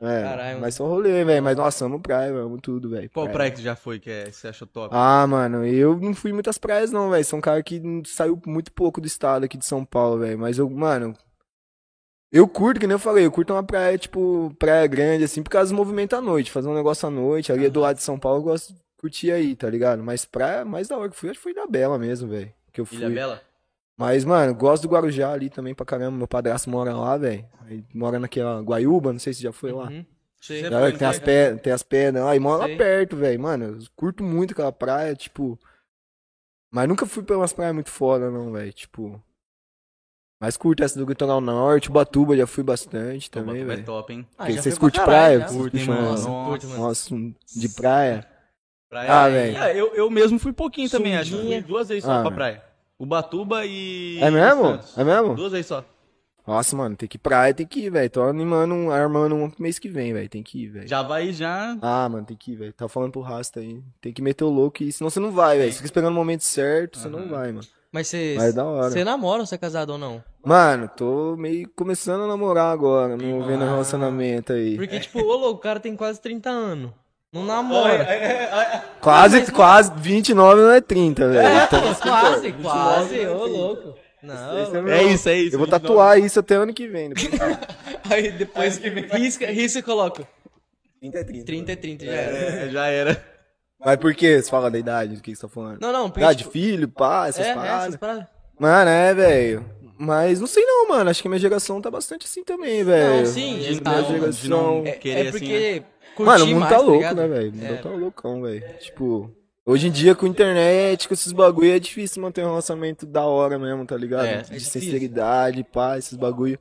É, Caralho. mas só rolê, velho. Mas nós amo praia, amo tudo, velho. Qual praia que tu já foi que é, você achou top? Ah, mano, eu não fui muitas praias não, velho. Sou um cara que saiu muito pouco do estado aqui de São Paulo, velho. Mas eu, mano, eu curto, que nem eu falei, eu curto uma praia, tipo, praia grande, assim, por causa do movimento à noite. Fazer um negócio à noite, ali do lado de São Paulo, eu gosto de curtir aí, tá ligado? Mas praia mais da hora que fui, acho que foi da Bela mesmo, velho. Que eu fui. Ilha Bela? Mas, mano, gosto do Guarujá ali também pra caramba. Meu padrasto mora lá, velho. Mora naquela Guaiúba, não sei se já foi lá. Uhum. Galera, foi, tem as, foi? pedras, tem as pedras lá, e mora lá perto, velho. Mano, eu curto muito aquela praia, tipo. Mas nunca fui pra umas praias muito foda, não, velho. Tipo. Mas curto essa do litoral norte, Ubatuba já fui bastante também, Ubatuba é velho. top, hein? Ah, Porque já Vocês curtem praia? já. Curtem, mano. Nossa. Nossa, de praia. Praia- Ah, velho. É, eu, eu mesmo fui pouquinho também, acho. Fui duas vezes só Ah, pra praia. Ubatuba e. É mesmo? É mesmo? Duas vezes só. Nossa, mano, tem que ir praia, tem que ir, velho. Tô animando, um- armando um pro mês que vem, velho. Tem que ir, velho. Já vai já. Ah, mano, tem que ir, velho. Tá falando pro Rasta aí. Tem que meter o louco, e senão você não vai, velho. Você fica esperando o momento certo, você não vai, mano. Mas você. Mas é da hora. Você namora ou você é casado ou não? Mano, tô meio começando a namorar agora, não vendo Ah. relacionamento aí. Porque, tipo, ô louco, o cara tem quase 30 anos. Não namora. Quase, quase, 29 não é 30, velho. Então, quase, quase, ô louco. Não, É isso, é isso. eu vou tatuar isso até ano que vem. Depois. aí depois risca, risca e coloca. 30 é 30. 30 é 30, já era. É, já era. Mas por que você fala da idade? Do que você tá falando? Não, não, Idade de tipo, filho, pá, essas é, é, paradas. essas paradas. Mano, é, velho. Mas não sei não, mano. Acho que minha geração tá bastante assim também, velho. Não, sim, tá- minha de geração. não- É, Querer é assim, porque curtir Mano, o mundo mais, tá tá louco, ligado? né, velho? O mundo É. tá loucão, velho. Tipo, hoje em dia com internet, com esses bagulho, é difícil manter um relacionamento da hora mesmo, tá ligado? É, é De sinceridade, pá, esses bagulho.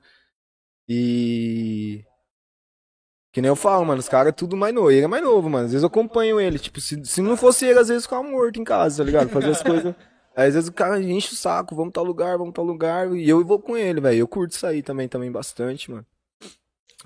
E. Que nem eu falo, mano, os caras é tudo mais novo. Ele é mais novo, mano. Às vezes eu acompanho ele. Tipo, se, se não fosse ele, às vezes eu ficava morto em casa, tá ligado? Fazer as coisas. Às vezes o cara enche o saco, vamos tal lugar, vamos tal lugar. E eu vou com ele, velho. Eu curto isso aí também, também bastante, mano.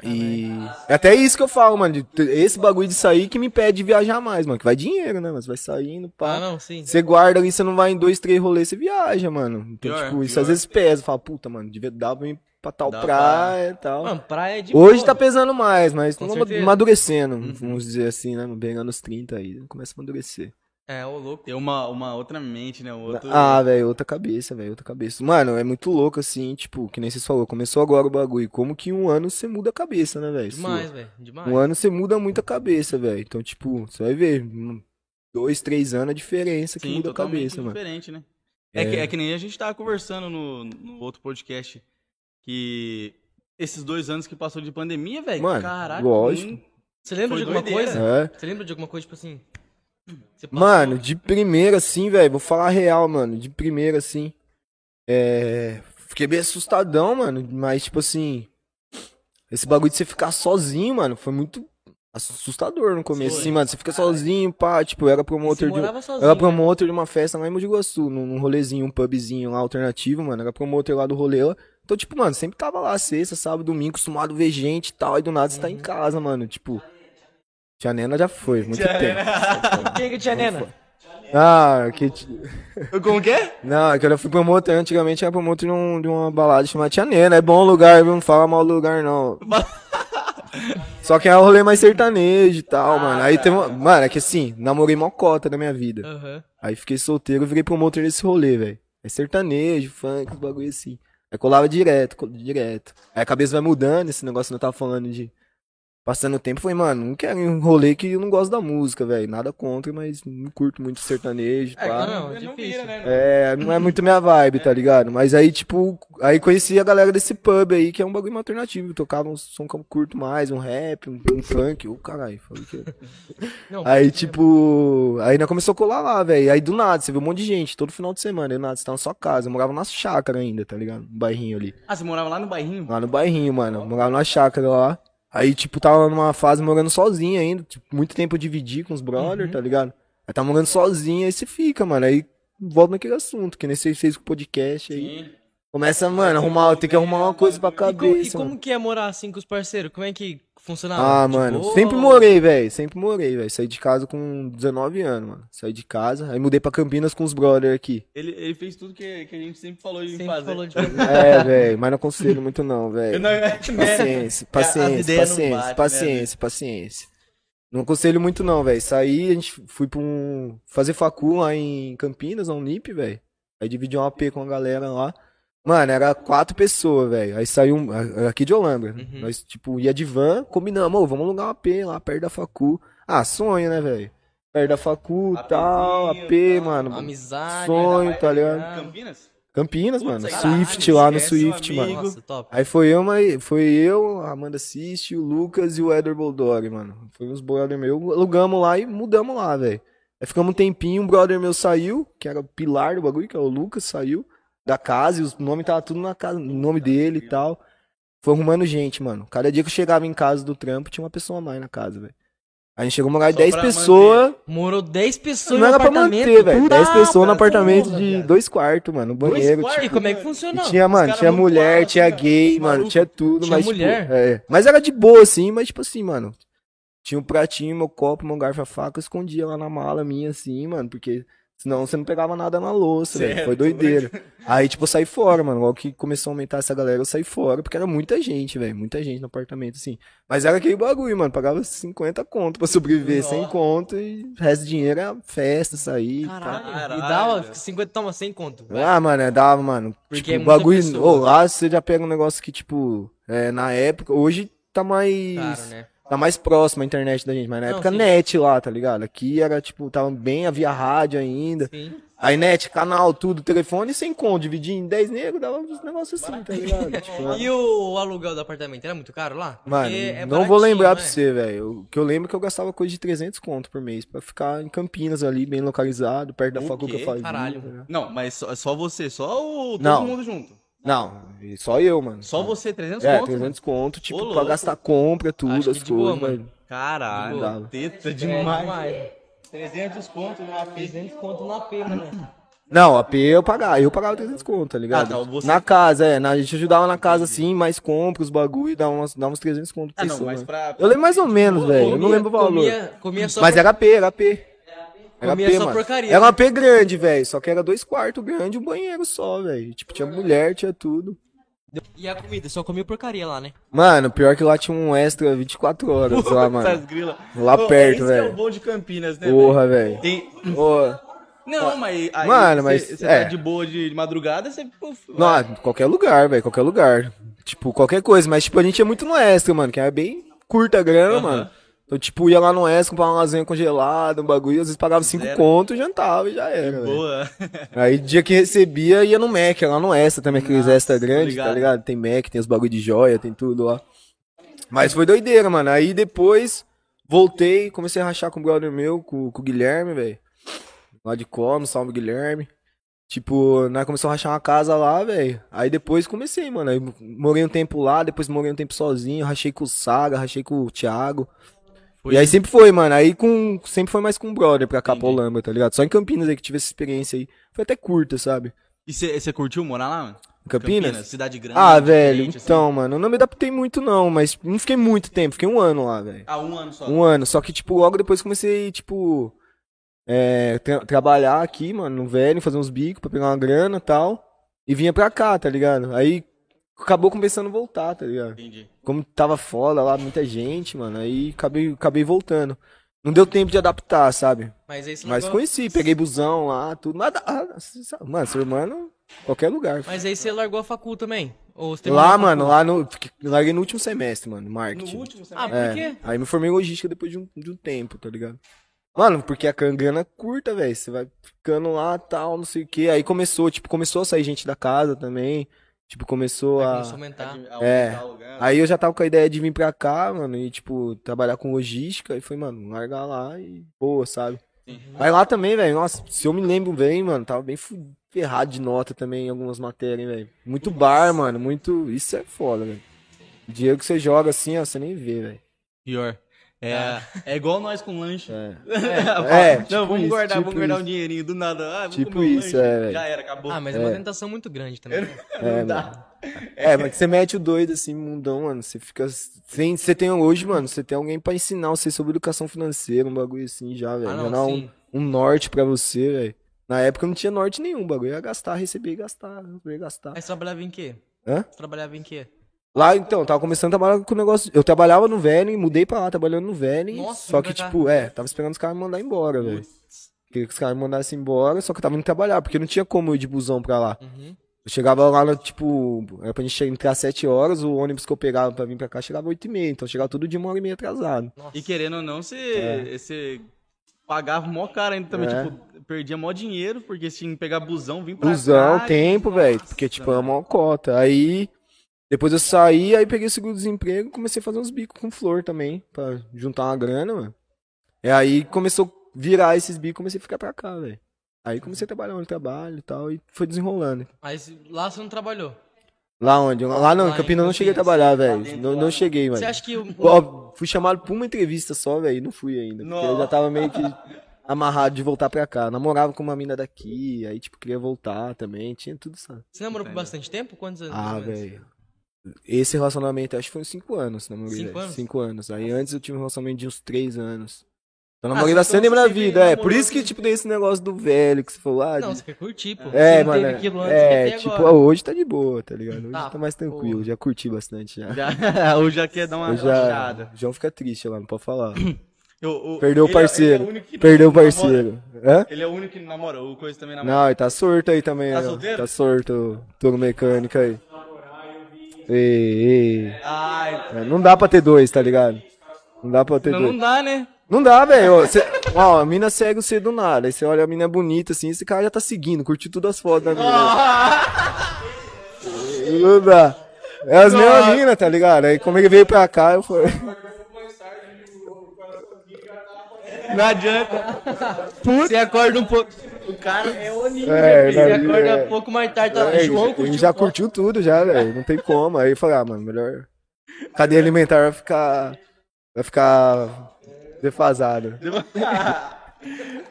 E é até isso que eu falo, mano. Esse bagulho de sair que me impede de viajar mais, mano. Que vai dinheiro, né? Mas vai saindo, pá. Ah, não, sim. Você guarda ali, você não vai em dois, três rolês, você viaja, mano. Então, Pior, tipo, isso pior. às vezes pesa. Fala, puta, mano, devia dar pra ir pra tal Dá praia e tal. Mano, praia é de Hoje boa. tá pesando mais, mas Com certeza. amadurecendo, Uhum. vamos dizer assim, né? Pegando os 30 aí, começa a amadurecer. É, ô louco. Tem uma, uma outra mente, né? Outro... Ah, velho, outra cabeça, velho, outra cabeça. Mano, é muito louco assim, tipo, que nem vocês falou, começou agora o bagulho. Como que um ano você muda a cabeça, né, velho? Demais, velho. Demais. Um ano você muda muito a cabeça, velho. Então, tipo, você vai ver, dois, três anos a diferença que Sim, muda a cabeça, mano. diferente, né? É, Que, é que nem a gente tava conversando no, no outro podcast que esses dois anos que passou de pandemia, velho, caraca. lógico. hum, Você lembra Foi de alguma doideira. coisa? É. Você lembra de alguma coisa, tipo assim? Mano, de primeira, assim, velho, vou falar real, mano. De primeira, assim. É. Fiquei bem assustadão, mano. Mas, tipo assim. Esse bagulho de você ficar sozinho, mano, foi muito assustador no começo, Foi. assim, mano. Você fica sozinho, pá. Tipo, eu era promotor de. sozinho. Era né? promotor de uma festa lá em Mogi Guaçu, num, num rolezinho, um pubzinho lá alternativo, mano. Era promotor lá do rolê lá. Então, tipo, mano, sempre tava lá sexta, sábado, domingo, acostumado a ver gente e tal. Aí do nada você tá em Uhum. casa, mano. Tipo. Tia Nena já foi, muito Tia tempo. Quem que tinha nena? Ah, que. Como que é? Não, é que eu fui promotor, antigamente era promotor de, um, de uma balada chamada Tia Nena. É bom o lugar? Não fala mal do lugar, não. Só que é um rolê mais sertanejo e tal, Ah, mano. Aí tá. tem uma... Mano, é que assim, namorei mocota da minha vida. Aham. Aí fiquei solteiro e virei promotor desse rolê, velho. É sertanejo, funk, bagulho assim. Aí colava direto, col- direto. Aí a cabeça vai mudando, esse negócio que eu tava falando de. Passando o tempo, foi, mano, não quero um rolê que eu não gosto da música, velho. Nada contra, mas não curto muito sertanejo, É, pá. não, Não difícil. vira, né? É, não é muito minha vibe, tá ligado? Mas aí, tipo, aí conheci a galera desse pub aí, que é um bagulho alternativo. Tocava um som que eu curto mais, um rap, um, um funk. Ô, caralho, falei que. Não, Aí, tipo, aí nós começou a colar lá, velho. Aí do nada, você vê um monte de gente, todo final de semana. Aí do nada, você tá na sua casa. Eu morava na chácara ainda, tá ligado? No bairrinho ali. Ah, você morava lá no bairrinho? Lá no bairrinho, mano. Eu morava na chácara lá. Aí, tipo, tava numa fase morando sozinho ainda. Tipo, muito tempo eu dividi com os brothers, Uhum. tá ligado? Aí tá morando sozinho, aí você fica, mano. Aí volta naquele assunto, que nem você fez com o podcast aí. Sim. Começa, mano, arrumar, tem que arrumar uma coisa pra E como, e cabeça. como que é morar assim com os parceiros? Como é que funcionava? Ah, Tipo, mano, sempre morei, velho. Sempre morei, velho. Saí de casa com 19 anos, mano. Saí de casa, aí mudei pra Campinas com os brothers aqui. Ele, ele fez tudo que, que a gente sempre falou de Sempre fazer. falou de É, velho, mas não aconselho muito não, velho. Não, é, Paciência, A paciência, não paciência, bate, né, paciência, paciência. Não aconselho muito não, velho. Saí, a gente fui pra um... Fazer facu lá em Campinas, na Unip, velho. Aí dividi um AP com a galera lá. Mano, era quatro pessoas, velho. Aí saiu um... Aqui de Olambra. Uhum. Nós, tipo, ia de van, combinamos, ô, vamos alugar um AP lá perto da facu. Ah, sonho, né, velho? Perto da facu, APzinho, tal, AP, tal. mano. amizade. Sonho, tá ligado? Campinas? Campinas, Putz, mano. aí, Swift caralho, lá no Swift, mano. Nossa, top. Aí foi eu, mas foi eu, a Amanda Siste, o Lucas e o Eder Boldog, mano. Foi uns brother meu, alugamos lá e mudamos lá, velho. Aí ficamos um tempinho, um brother meu saiu, que era o pilar do bagulho, que é o Lucas, saiu da casa, e os nomes tava tudo na casa, no nome dele e tal. Foi arrumando gente, mano. Cada dia que eu chegava em casa do trampo, tinha uma pessoa a mais na casa, velho. A gente chegou a morar Só 10 pra pessoas. Morou 10 pessoas Não era pra manter, velho. 10 Tá, pessoas no apartamento de viado. dois quartos, mano. Banheiro. quartos? E como é que funcionou? tinha, mano, tinha mulher, tinha né? gay, mano, tinha tudo, Tinha mas mulher? tipo, é. Mas era de boa assim, mas tipo assim, mano. Tinha um pratinho, meu copo, meu garfo, a faca, eu escondia lá na mala minha assim, mano, porque senão você não pegava nada na louça, velho. Foi doideira. Aí tipo eu saí fora, mano. Logo que começou a aumentar essa galera, eu saí fora, porque era muita gente, velho, muita gente no apartamento assim. Mas era aquele bagulho, mano, pagava 50 conto pra sobreviver, sem conto e o resto do dinheiro era festa, sair. e tal. Caralho. Caralho. E dava 50, toma 100 conto. vai. Ah, mano, é, dava, mano. Porque tipo, é bagulho. pessoa. Ô, lá você já pega um negócio que, tipo, é, na época. Hoje tá mais. Claro, né? Tá mais próximo a internet da gente, mas na Não, época sim. net lá, tá ligado? Aqui era, tipo, tava bem, havia rádio ainda. Sim. Aí net, canal, tudo, telefone, sem conto, dividir em 10 negros, dava uns negócios assim, tá ligado? Tipo, E o aluguel do apartamento era muito caro lá? Mano, Porque é não vou lembrar não pra você, velho. O que eu lembro é que eu gastava coisa de 300 conto por mês pra ficar em Campinas ali, bem localizado, perto da O faculdade que eu fazia. Caralho. tá ligado? Não, mas só, só você, só o, todo Não. mundo junto. Não, e só eu, mano. Só você, 300 É, conto? 300 conto, tipo, Ô, pra gastar compra, tudo, Acho as boa, coisas, mano. Caralho, Dava. teta É, demais. demais. 300 conto numa 300 conto na P, mano. Não, a P eu pagava, eu pagava 300 conto, tá ligado? Ah, tá, você- Na casa, é, na, a gente ajudava na casa assim, mais compra, os bagulho, dava, umas, dava uns 300 conto Ah, não, pessoa. mas pra... Eu lembro mais ou menos, velho, eu não lembro o valor. Comia, comia só Mas por- era P, era P. Era Comia P, só mano. porcaria, Era né? uma P grande, velho, só que era dois quartos grande e um banheiro só, velho. Tipo, tinha mulher, tinha tudo. E a comida? Só comia porcaria lá, né? Mano, pior que lá tinha um extra 24 horas lá, Essas mano. grila. Lá Pô, perto, esse que é velho. o bom de Campinas, né, Porra, velho. Tem... Porra. Não, mas aí Mano, mas- Você é. tá de boa de madrugada, você... Não, vai. qualquer lugar, velho, qualquer lugar. Tipo, qualquer coisa, mas tipo, a gente ia muito no extra, mano, que era bem curta a grana, Aham. mano. Então, tipo, ia lá no extra, comprar uma lasanha congelada, um bagulho, às vezes pagava cinco Zero. conto, jantava e já era, velho. Boa. Aí, dia que recebia, ia no Mac, lá no extra também, aqueles Nossa, extra ligado. tá ligado? Tem Mac, tem os bagulho de joia, tem tudo lá. Mas foi doideira, mano. Aí depois, voltei, comecei a rachar com o brother meu, com, com o Guilherme, velho. Lá de Como, salve Guilherme. Tipo, nós começamos a rachar uma casa lá, velho. Aí depois comecei, mano. Aí morei um tempo lá, depois morei um tempo sozinho, rachei com o Saga, rachei com o Thiago. Foi- E aí sempre foi, mano. Aí com. Sempre foi mais com o brother pra Entendi. Capolamba, tá ligado? Só em Campinas aí que tive essa experiência aí. Foi até curta, sabe? E você curtiu morar lá, mano? Em Campinas? Cidade grande. Ah, velho, assim. então, mano, eu não me adaptei muito não, mas não fiquei muito tempo, fiquei um ano lá, velho. Ah, um ano só. Um ano, só que, tipo, logo depois comecei, tipo, é, tra- trabalhar aqui, mano, no velho, fazer uns bicos pra pegar uma grana e tal, e vinha pra cá, tá ligado? Aí acabou começando a voltar, tá ligado? Entendi. Como tava foda lá, muita gente, mano, aí acabei, acabei voltando. Não deu tempo de adaptar, sabe? Mas aí você Mas largou... conheci, peguei busão lá, tudo, mas, ah, mano, ser humano, qualquer lugar. Mas aí você largou a facul também? Ou você terminou Lá, mano, lá no. Larguei no último semestre, mano, No marketing. último, você Ah, por É, quê? Aí me formei em logística depois de um, de um tempo, tá ligado? Mano, porque a can- grana é curta, velho. Você vai ficando lá tal, não sei o quê. Aí começou, tipo, começou a sair gente da casa também. Tipo, começou Aí a. começou a aumentar. É. Aí eu já tava com a ideia de vir pra cá, mano, e, tipo, trabalhar com logística. E foi, mano, largar lá e boa, sabe? Sim. Aí lá também, velho, nossa, se eu me lembro bem, mano, tava bem ferrado de nota também em algumas matérias, hein, velho. Muito bar, mano, muito. Isso é foda, velho. Dinheiro que você joga assim, ó, você nem vê, velho. Pior. É, é igual nós com lanche. É. É, É, não, tipo vamos isso, guardar, tipo vamos guardar isso. um dinheirinho do nada. Ah, vamos Tipo comer um isso, lanche. é. Já era, acabou. Ah, mas é uma tentação muito grande também. É, mano. É, mas você mete o doido assim, mundão, mano. Você fica. Sem, você tem hoje, mano, você tem alguém pra ensinar você sobre educação financeira, um bagulho assim já, velho. Ah, Já dá um, um norte pra você, velho. Na época não tinha norte nenhum, o bagulho ia gastar, receber e gastar, receber e gastar. Aí você trabalhava em quê? Hã? Você trabalhava em quê? Lá, então, tava começando a trabalhar com o negócio. Eu trabalhava no Velen, mudei pra lá, trabalhando no Velen. Só que, tipo, é, tava esperando os caras me mandar embora, velho. Queria que os caras me mandassem embora, só que eu tava indo trabalhar, porque não tinha como eu ir de busão pra lá. Uhum. Eu chegava lá, no, tipo, era pra gente entrar às 7 horas, o ônibus que eu pegava pra vir pra cá chegava às 8 e meia, então eu chegava tudo de uma hora e meia atrasado. Nossa. E querendo ou não, você, É. você pagava mó cara ainda também, É. tipo, perdia mó dinheiro, porque tinha que pegar busão, vir pra Busão, cá. tempo, Nossa, velho. Porque, tipo, é uma cota. Aí, depois eu saí, aí peguei o seguro-desemprego comecei a fazer uns bicos com flor também, pra juntar uma grana, mano. E aí começou a virar esses bicos, comecei a ficar pra cá, velho. Aí comecei a trabalhar onde eu trabalho e tal, e foi desenrolando. Mas lá você não trabalhou. Lá onde? Lá não, Lá em Campinas eu não cheguei a trabalhar, velho. Não, não cheguei, mano. Você acha que o. Ó, fui chamado pra uma entrevista só, velho, não fui ainda. Porque eu já tava meio que amarrado de voltar pra cá. Namorava com uma mina daqui, aí, tipo, queria voltar também, tinha tudo isso. Você namorou por bastante tempo? Quantos anos? Ah, velho. Esse relacionamento, acho que foi uns 5 anos. Cinco anos? Cinco anos. Aí antes eu tive um relacionamento de uns 3 anos. Então Ah, namorei então bastante tempo na vida, é. Por isso que, tipo, tem esse negócio do velho que você falou, ah, Não, você quer curtir, pô. é, mano. teve aquilo antes, É, tipo, agora. hoje tá de boa, tá ligado? Hoje Tá, tá mais tranquilo, porra. já curti bastante já. Já, ou já quer dar uma Eu relaxada. o João fica triste lá, não pode falar. Eu- o- Perdeu o ele é- parceiro. é Perdeu o parceiro. Hã? Ele é o único que namora, o Coisa também namora. Não, ele tá sorto aí também, Tá ó. solteiro? Tá sorto, todo mecânico aí. Ei, ei. Ai, É, não dá pra ter dois, tá ligado? Não dá pra ter não, dois. não dá, né? Não dá, velho. Ó, a mina segue você do nada. Aí você olha a mina é bonita assim, esse cara já tá seguindo, curtiu todas as fotos da mina. Não dá. É as mesmas minas, tá ligado? Aí como ele veio pra cá, eu falei. Não adianta. Você acorda um pouco. O cara é onível, É, filho. Você não, acorda é. um pouco mais tarde. Tá... É, João ele curtiu já foto. curtiu tudo já, velho. Não tem como. Aí eu falei, ah, mano, melhor. Cadeia alimentar vai ficar. Vai ficar. defasada.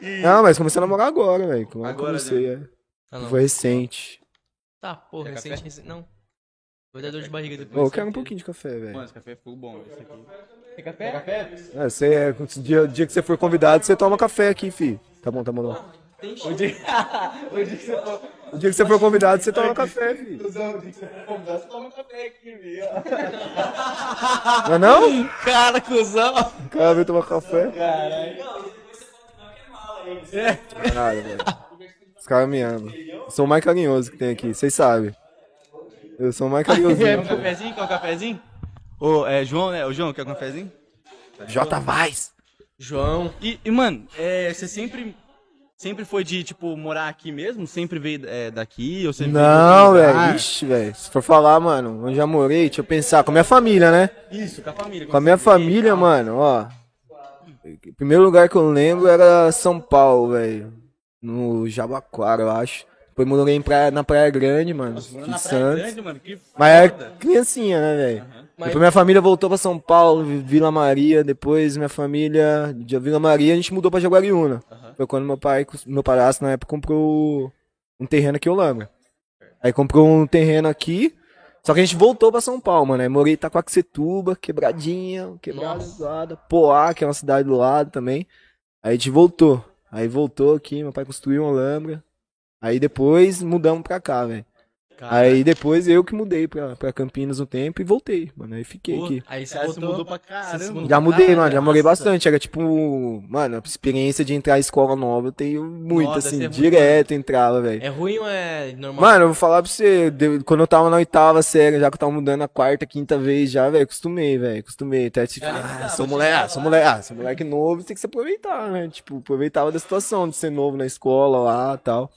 E- Não, mas comecei a namorar agora, velho. Como eu Agora, comecei, é. Ah. Foi recente. Tá, porra, recente, café? recente. Não. Vai dar dor de barriga Ô, depois. eu quero um pouquinho de café, velho. Mano, esse café ficou bom. Esse aqui. Quer café? É, você é, o dia, dia que você for convidado, você toma café aqui, fi. Tá bom, tá bom. Não. O dia, o dia que você for. O dia que você for convidado, você toma café, fi. Cusão, o dia que você for convidado, você toma café aqui, viu? Não é não? Cara, cuzão. O cara veio tomar café. Caralho. Caralho, velho. Os caras me amam. Eu sou o mais carinhoso que tem aqui, vocês sabem. Eu sou o mais Quer um cafezinho? Quer um cafezinho? Ô, é, João, né? Ô, João, quer um cafezinho? J. Vaz. João. E, e, mano, é, você sempre. Sempre foi de, tipo, morar aqui mesmo? Sempre veio é, daqui? Ou sempre Não, velho. Ixi, velho. Se for falar, mano, onde já morei, deixa eu pensar. Com a minha família, né? Isso, com a família. Com a minha família, mano, ó. O primeiro lugar que eu lembro era São Paulo, velho. No Jabaquara, eu acho. Depois morei em praia, na Praia Grande, mano. Nossa, de na Praia Santos. Grande, mano, que Mas era foda. criancinha, né, velho? Mas- Depois minha família voltou pra São Paulo, Vila Maria. Depois minha família de Vila Maria, a gente mudou pra Jaguariúna. Aham. Foi quando meu pai, meu padrasto na época comprou um terreno aqui em Olambra. Aí comprou um terreno aqui. Só que a gente voltou pra São Paulo, mano. Aí morei em Itacoaxetuba, quebradinha, quebrada do lado. Poá, que é uma cidade do lado também. Aí a gente voltou. Aí voltou aqui, meu pai construiu um Olambra. Aí depois mudamos pra cá, velho. Cara, Aí depois eu que mudei pra, pra Campinas um tempo e voltei, mano. Aí fiquei Pô, aqui. Aí você cara, voltou. mudou pra caramba. Mudou Já mudei, mano, já morei nossa. bastante. Era tipo, mano, a experiência de entrar em escola nova, eu tenho muito, Nossa, assim, ser direto entrava, velho. É ruim ou é normal? Mano, eu vou falar pra você, de- quando eu tava na oitava série, já que eu tava mudando a quarta, quinta vez já, velho, acostumei, velho, acostumei. Até tipo, ah, precisava, sou moleque, ah, sou lá. moleque, ah, sou moleque novo, tem que se aproveitar, né? Tipo, aproveitava da situação de ser novo na escola lá e tal.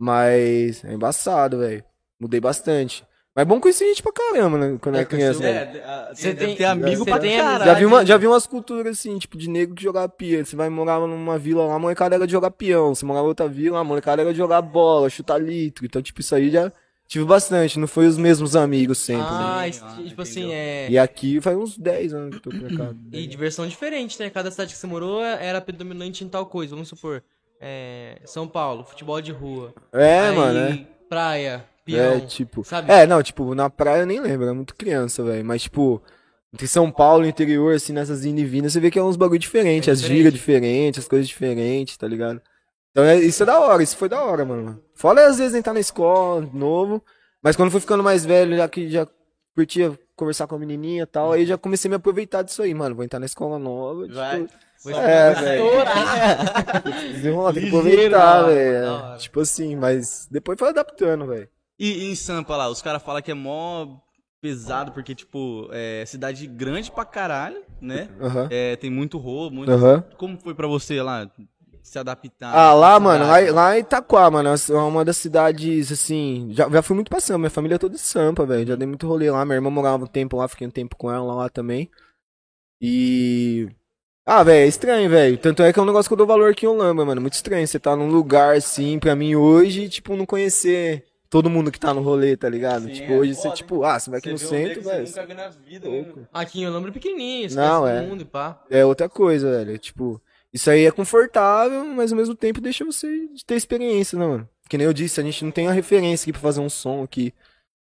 Mas é embaçado, velho. Mudei bastante. Mas é bom conhecer gente pra caramba, né? Quando É, era criança. É, a- Você tem- ter amigo pra tem caralho. Já vi, uma, já vi umas culturas assim, tipo, de negro que jogava pia. Você vai morar numa vila lá, a molecada era de jogar peão. Você morava em outra vila, a molecada era de jogar bola, chutar litro. Então, tipo, isso aí já tive bastante. Não foi os mesmos amigos sempre, né? Ah, ah, tipo assim, é. E aqui faz uns 10 anos que eu tô pra cá. E diversão diferente, né? Cada cidade que você morou era predominante em tal coisa. Vamos supor, é, São Paulo, futebol de rua. É, Aí, mano, é. Praia, É, tipo. sabe? É, não, tipo, na praia eu nem lembro, era muito criança, velho. Mas, tipo, entre São Paulo e interior, assim, nessas indo e vindas, você vê que é uns bagulho diferentes, É as diferente. gírias diferentes, as coisas diferentes, tá ligado? Então, é, isso é da hora, isso foi da hora, mano. Fora às vezes entrar na escola, novo, mas quando fui ficando mais velho, já que já curtia conversar com a menininha e tal, aí já comecei a me aproveitar disso aí, mano. Vou entrar na escola nova, Vai. tipo, Foi É, velho. estourar. desenrolar, tem que aproveitar, velho. Tipo assim, mas depois foi adaptando, velho. E, e em Sampa lá, os caras falam que é mó. pesado, porque, tipo, é cidade grande pra caralho, né? Aham. É, tem muito roubo, muito... Aham. Como foi pra você lá se adaptar? Ah, lá, mano, lá, lá em Itaquá, mano, é uma das cidades, assim, já, já fui muito pra Sampa, minha família é toda de Sampa, velho, já dei muito rolê lá, minha irmã morava um tempo lá, fiquei um tempo com ela lá também, e... Ah, velho, é estranho, velho, tanto é que é um negócio que eu dou valor aqui em Olamba, mano, muito estranho, você tá num lugar, assim, pra mim hoje, tipo, não conhecer todo mundo que tá no rolê, tá ligado? Sim, tipo, é hoje você, foda, tipo, ah, você vai aqui no Você um centro, velho, Você nunca viu na vida, louco. né? Aqui em Olambra é pequenininho, você Não, é. todo mundo e pá. É outra coisa, velho. Tipo, isso aí é confortável, mas ao mesmo tempo deixa você ter experiência, né, mano? Que nem eu disse, a gente não tem a referência aqui pra fazer um som aqui.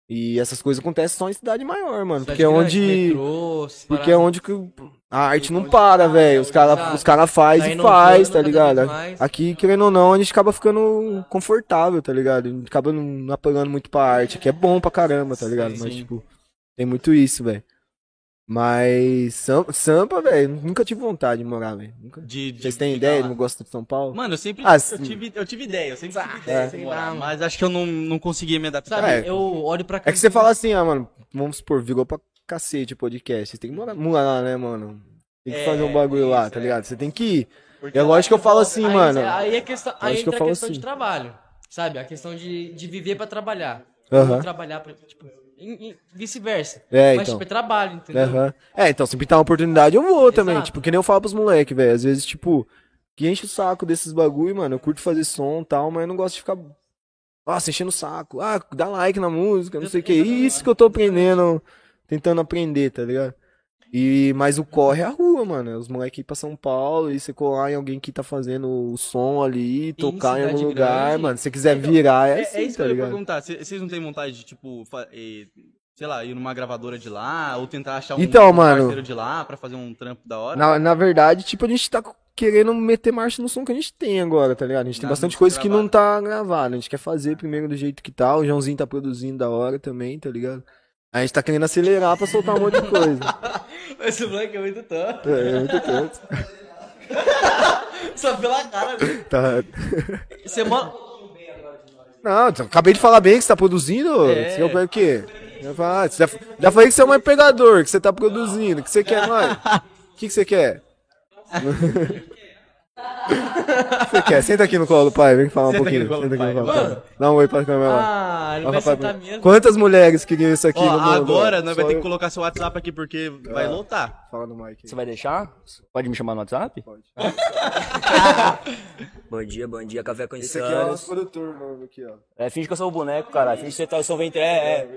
E essas coisas acontecem só em cidade maior, mano. Cidade Porque é onde. metrô, Porque é onde que a arte não para, velho. Os caras os cara faz Tá e faz, tá ligado? Aqui, querendo ou não, a gente acaba ficando confortável, tá ligado? A gente acaba não, apelando muito pra arte, que é bom pra caramba, tá ligado? Sim, Mas, sim. tipo, tem muito isso, velho. Mas Sam- Sampa, velho, nunca tive vontade de morar, velho. De, de Vocês têm ideia? lá. Não gostam de São Paulo? Mano, eu sempre Ah, eu tive, eu tive ideia, eu sempre tive Ah, ideia, sei de lá, morar, mano. mas acho que eu não, não conseguia me adaptar. Sabe, É. eu olho pra cá. É que você fala assim, ah, mano, vamos supor, virou pra cacete podcast. Você tem que morar, lá, né, mano? Tem que É, fazer um bagulho lá, isso, tá é. ligado? Você tem que ir. Porque É lógico que eu falo assim, aí, mano. Aí, é questão, aí Acho que entra a questão assim. de trabalho, sabe? A questão de, de viver pra trabalhar. Aham. Não trabalhar pra, tipo, vice-versa. É, Mas, então. tipo, é trabalho, entendeu? Aham. É, então, se pintar uma oportunidade, eu vou também. Exato. Tipo, que nem eu falo pros moleques, velho. Às vezes, tipo, que enche o saco desses bagulho, mano. Eu curto fazer som e tal, mas eu não gosto de ficar. Nossa, enchendo o saco. Ah, dá like na música, não sei o que. Isso que eu tô aprendendo, tentando aprender, tá ligado? E, mas o corre é a rua, mano. Os moleques ir pra São Paulo e você colar em alguém que tá fazendo o som ali, tocar em algum lugar, grande. mano. Se você quiser virar, é, É, assim, é isso que tá eu ia ligado? perguntar. Cê- Vocês não têm vontade de, tipo, sei lá, ir numa gravadora de lá, ou tentar achar um, Então, um mano. parceiro de lá pra fazer um trampo da hora? Na, na verdade, tipo, a gente tá querendo meter marcha no som que a gente tem agora, tá ligado? A gente tem bastante coisa que não tá gravada. A gente quer fazer primeiro do jeito que tá. O Joãozinho tá produzindo da hora também, tá ligado? A gente tá querendo acelerar pra soltar um monte de coisa. Esse moleque é muito tanto. É, é muito tanto. Só pela cara. né? Tá. Você mora. Não, acabei de falar bem que você tá produzindo. É. Você quer o quê? Já, fala- já, já falei que você é um empregador, que você tá produzindo. O que você quer mais? O que, que você quer? O que você quer? Senta aqui no colo do pai, vem falar um Senta aqui pouquinho. colo Senta aqui no colo do pai. Dá um oi pra câmera lá. Ah, ele Ó, vai rapaz, sentar mesmo. Quantas mulheres queriam isso aqui Ó, no agora nós vai Só ter que eu- colocar seu WhatsApp aqui porque vai lotar. Fala no mic. Você vai deixar? Pode me chamar no WhatsApp? Pode. Bom dia, bom dia, café com Esse aqui é o nosso produtor novo aqui, ó. É, finge que eu sou o boneco, cara. Finge que você tá o São Ventre. É, é.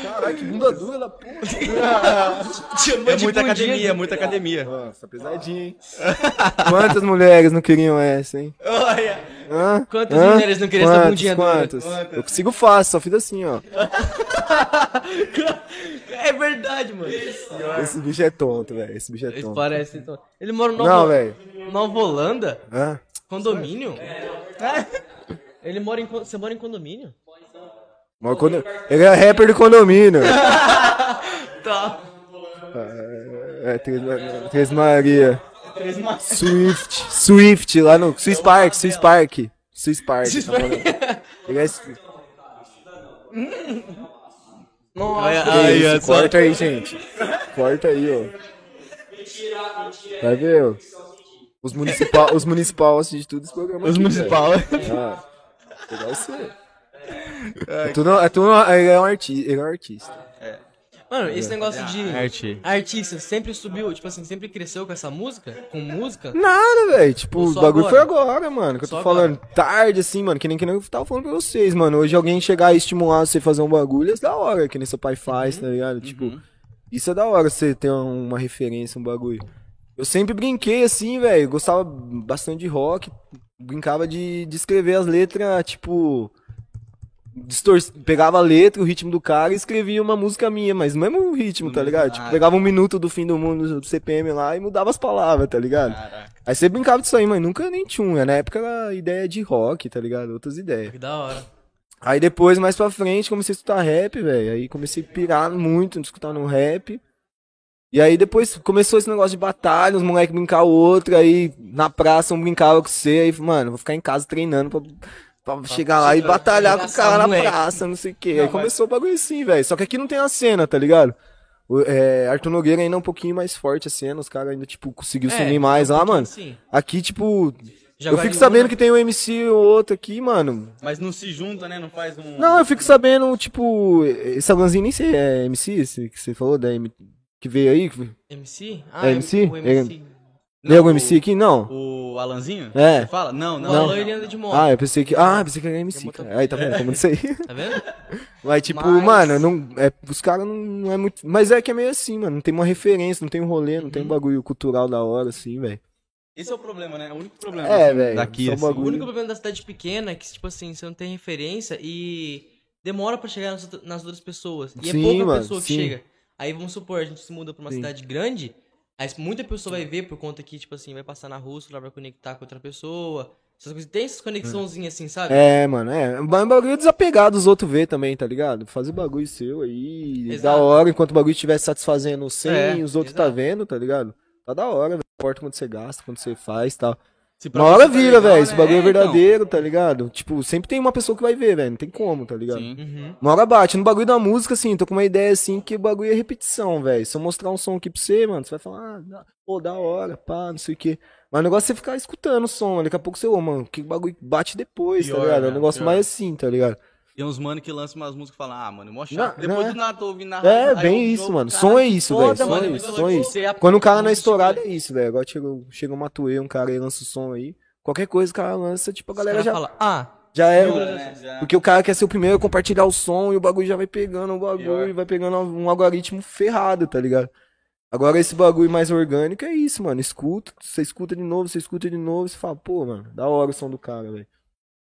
Caralho, que bunda dura da porra. É muita academia, muita academia. Nossa, pesadinho, hein? Quantas mulheres não queriam essa, hein? Olha. Hã? Quantas Hã? mulheres não queriam essa bundinha dura? quantas? Eu consigo fácil, só fiz assim, ó. É verdade, mano. Esse bicho é tonto, velho. Esse bicho é Ele tonto. parece então. Ele mora no Não, Nova, velho. Nova Holanda? Hã? Condomínio? Ele mora em. Você mora em condomínio? Mas quando- Ele é rapper de condomínio. Tá. É, Três, Três Maria. Swift. Swift, lá no Swiss Park, Swiss Park. Swiss Park. Swiss tá falando. Ele é... Nossa. Isso, é só- Corta aí, gente. Corta aí, ó. Vai ver, ó. Os municipal, os municipal assistem de tudo esse programa. Os aqui, municipal. Ah, vai ser. É tudo, é tudo, ele é um artista. Ele é um artista. Mano, esse negócio de. Arte. Artista sempre subiu, tipo assim, sempre cresceu com essa música? Com música? Nada, velho. Tipo, o bagulho agora? foi agora, mano. Que eu tô Só falando. Tarde, assim, mano. Que nem que nem eu tava falando pra vocês, mano. Hoje alguém chegar e estimular você a fazer um bagulho, é da hora. Que nem seu pai faz, tá ligado? Tipo, isso é da hora você ter uma referência, um bagulho. Eu sempre brinquei assim, velho. Gostava bastante de rock. Brincava de, de escrever as letras, tipo. Distor... Pegava a letra, o ritmo do cara e escrevia uma música minha, mas no mesmo ritmo, No tá ligado? Tipo, ah. pegava um minuto do fim do mundo do CPM lá e mudava as palavras, tá ligado? Caraca. Aí você brincava disso aí, mas nunca nem tinha. Na época era ideia de rock, tá ligado? Outras ideias. Que da hora. Aí depois, mais pra frente, comecei a escutar rap, velho. Aí comecei a pirar muito escutar no rap. E aí depois começou esse negócio de batalha, os moleques brincar o outro, aí na praça um brincava com você, aí, mano, vou ficar em casa treinando pra Pra chegar lá e batalhar com o cara na moleque. praça, não sei o quê. Não, Aí mas- começou o bagulho assim, velho. Só que aqui não tem a cena, tá ligado? O, é, Arthur Nogueira ainda é um pouquinho mais forte a cena, os caras ainda, tipo, conseguiu se É, unir mais um lá, mano. assim. Aqui, tipo, Já eu fico sabendo uma- que tem um MC ou outro aqui, mano. Mas não se junta, né? Não faz um. Não, eu fico sabendo, tipo, esse Alanzinho nem sei, é MC esse que você falou, da M... que veio aí? que- MC? É MC? O MC. Veio algum MC aqui? Não. O Alanzinho? É. Você fala? Não, O não. Alan, não. ele anda de moto. Ah, eu pensei que. Ah, eu pensei que era MC, cara. Aí, tá vendo como não sei? Tá vendo? Mas, tipo, Mas- mano, não, é, os caras não, não é muito. Mas é que é meio assim, mano. Não tem uma referência, não tem um rolê, não tem um bagulho cultural da hora, assim, velho. Esse é o problema, né? É o único problema. É, assim, velho, Daqui, o assim. O único problema da cidade pequena é que, tipo assim, você não tem referência e demora pra chegar nas, nas outras pessoas. E Sim, é pouca mano, pessoa que sim. chega. Aí vamos supor, a gente se muda pra uma Sim. cidade grande, aí muita pessoa vai ver por conta que, tipo assim, vai passar na rua, o celular vai conectar com outra pessoa. Essas coisas. Tem essas conexãozinhas assim, sabe? É, mano, é. Mas bagulho desapegado os outros ver também, tá ligado? Fazer bagulho seu aí. Da Exato. hora, enquanto o bagulho estiver satisfazendo sem É, os outros tá exato. vendo, tá ligado? Tá da hora, velho. Importa quanto você gasta, quanto você faz e tal. Uma hora tá vira, velho. Esse né? bagulho é, É, então. verdadeiro, tá ligado? Tipo, sempre tem uma pessoa que vai ver, velho. Não tem como, tá ligado? Sim. Uhum. Uma hora bate. No bagulho da música, assim, tô com uma ideia assim que o bagulho é repetição, velho. Se eu mostrar um som aqui pra você, mano, você vai falar, ah, da- pô, da hora, pá, não sei o quê. Mas o negócio é você ficar escutando o som. Daqui a pouco você, ô, mano, que bagulho bate depois, Pior, tá ligado? É um né? negócio Pior. mais assim, tá ligado? Tem uns mano que lançam umas músicas e falam, ah, mano, mó Não, chato. não Depois é. do nada tô ouvindo na É, rádio, bem isso, mano. Som é isso, velho. Som é mas isso, som é isso. Quando o cara não é estourado, é isso, velho. Agora chega, chega um Matuê, um cara aí lança o som aí. Qualquer coisa o cara lança, tipo, a galera já, falam, ah, já é. né, já. Porque o cara quer ser o primeiro a compartilhar o som e o bagulho já vai pegando o bagulho Pior. e vai pegando um algoritmo ferrado, tá ligado? Agora esse bagulho mais orgânico é isso, mano. Escuta, você escuta de novo, você escuta de novo, você fala, pô, mano, da hora o som do cara, velho.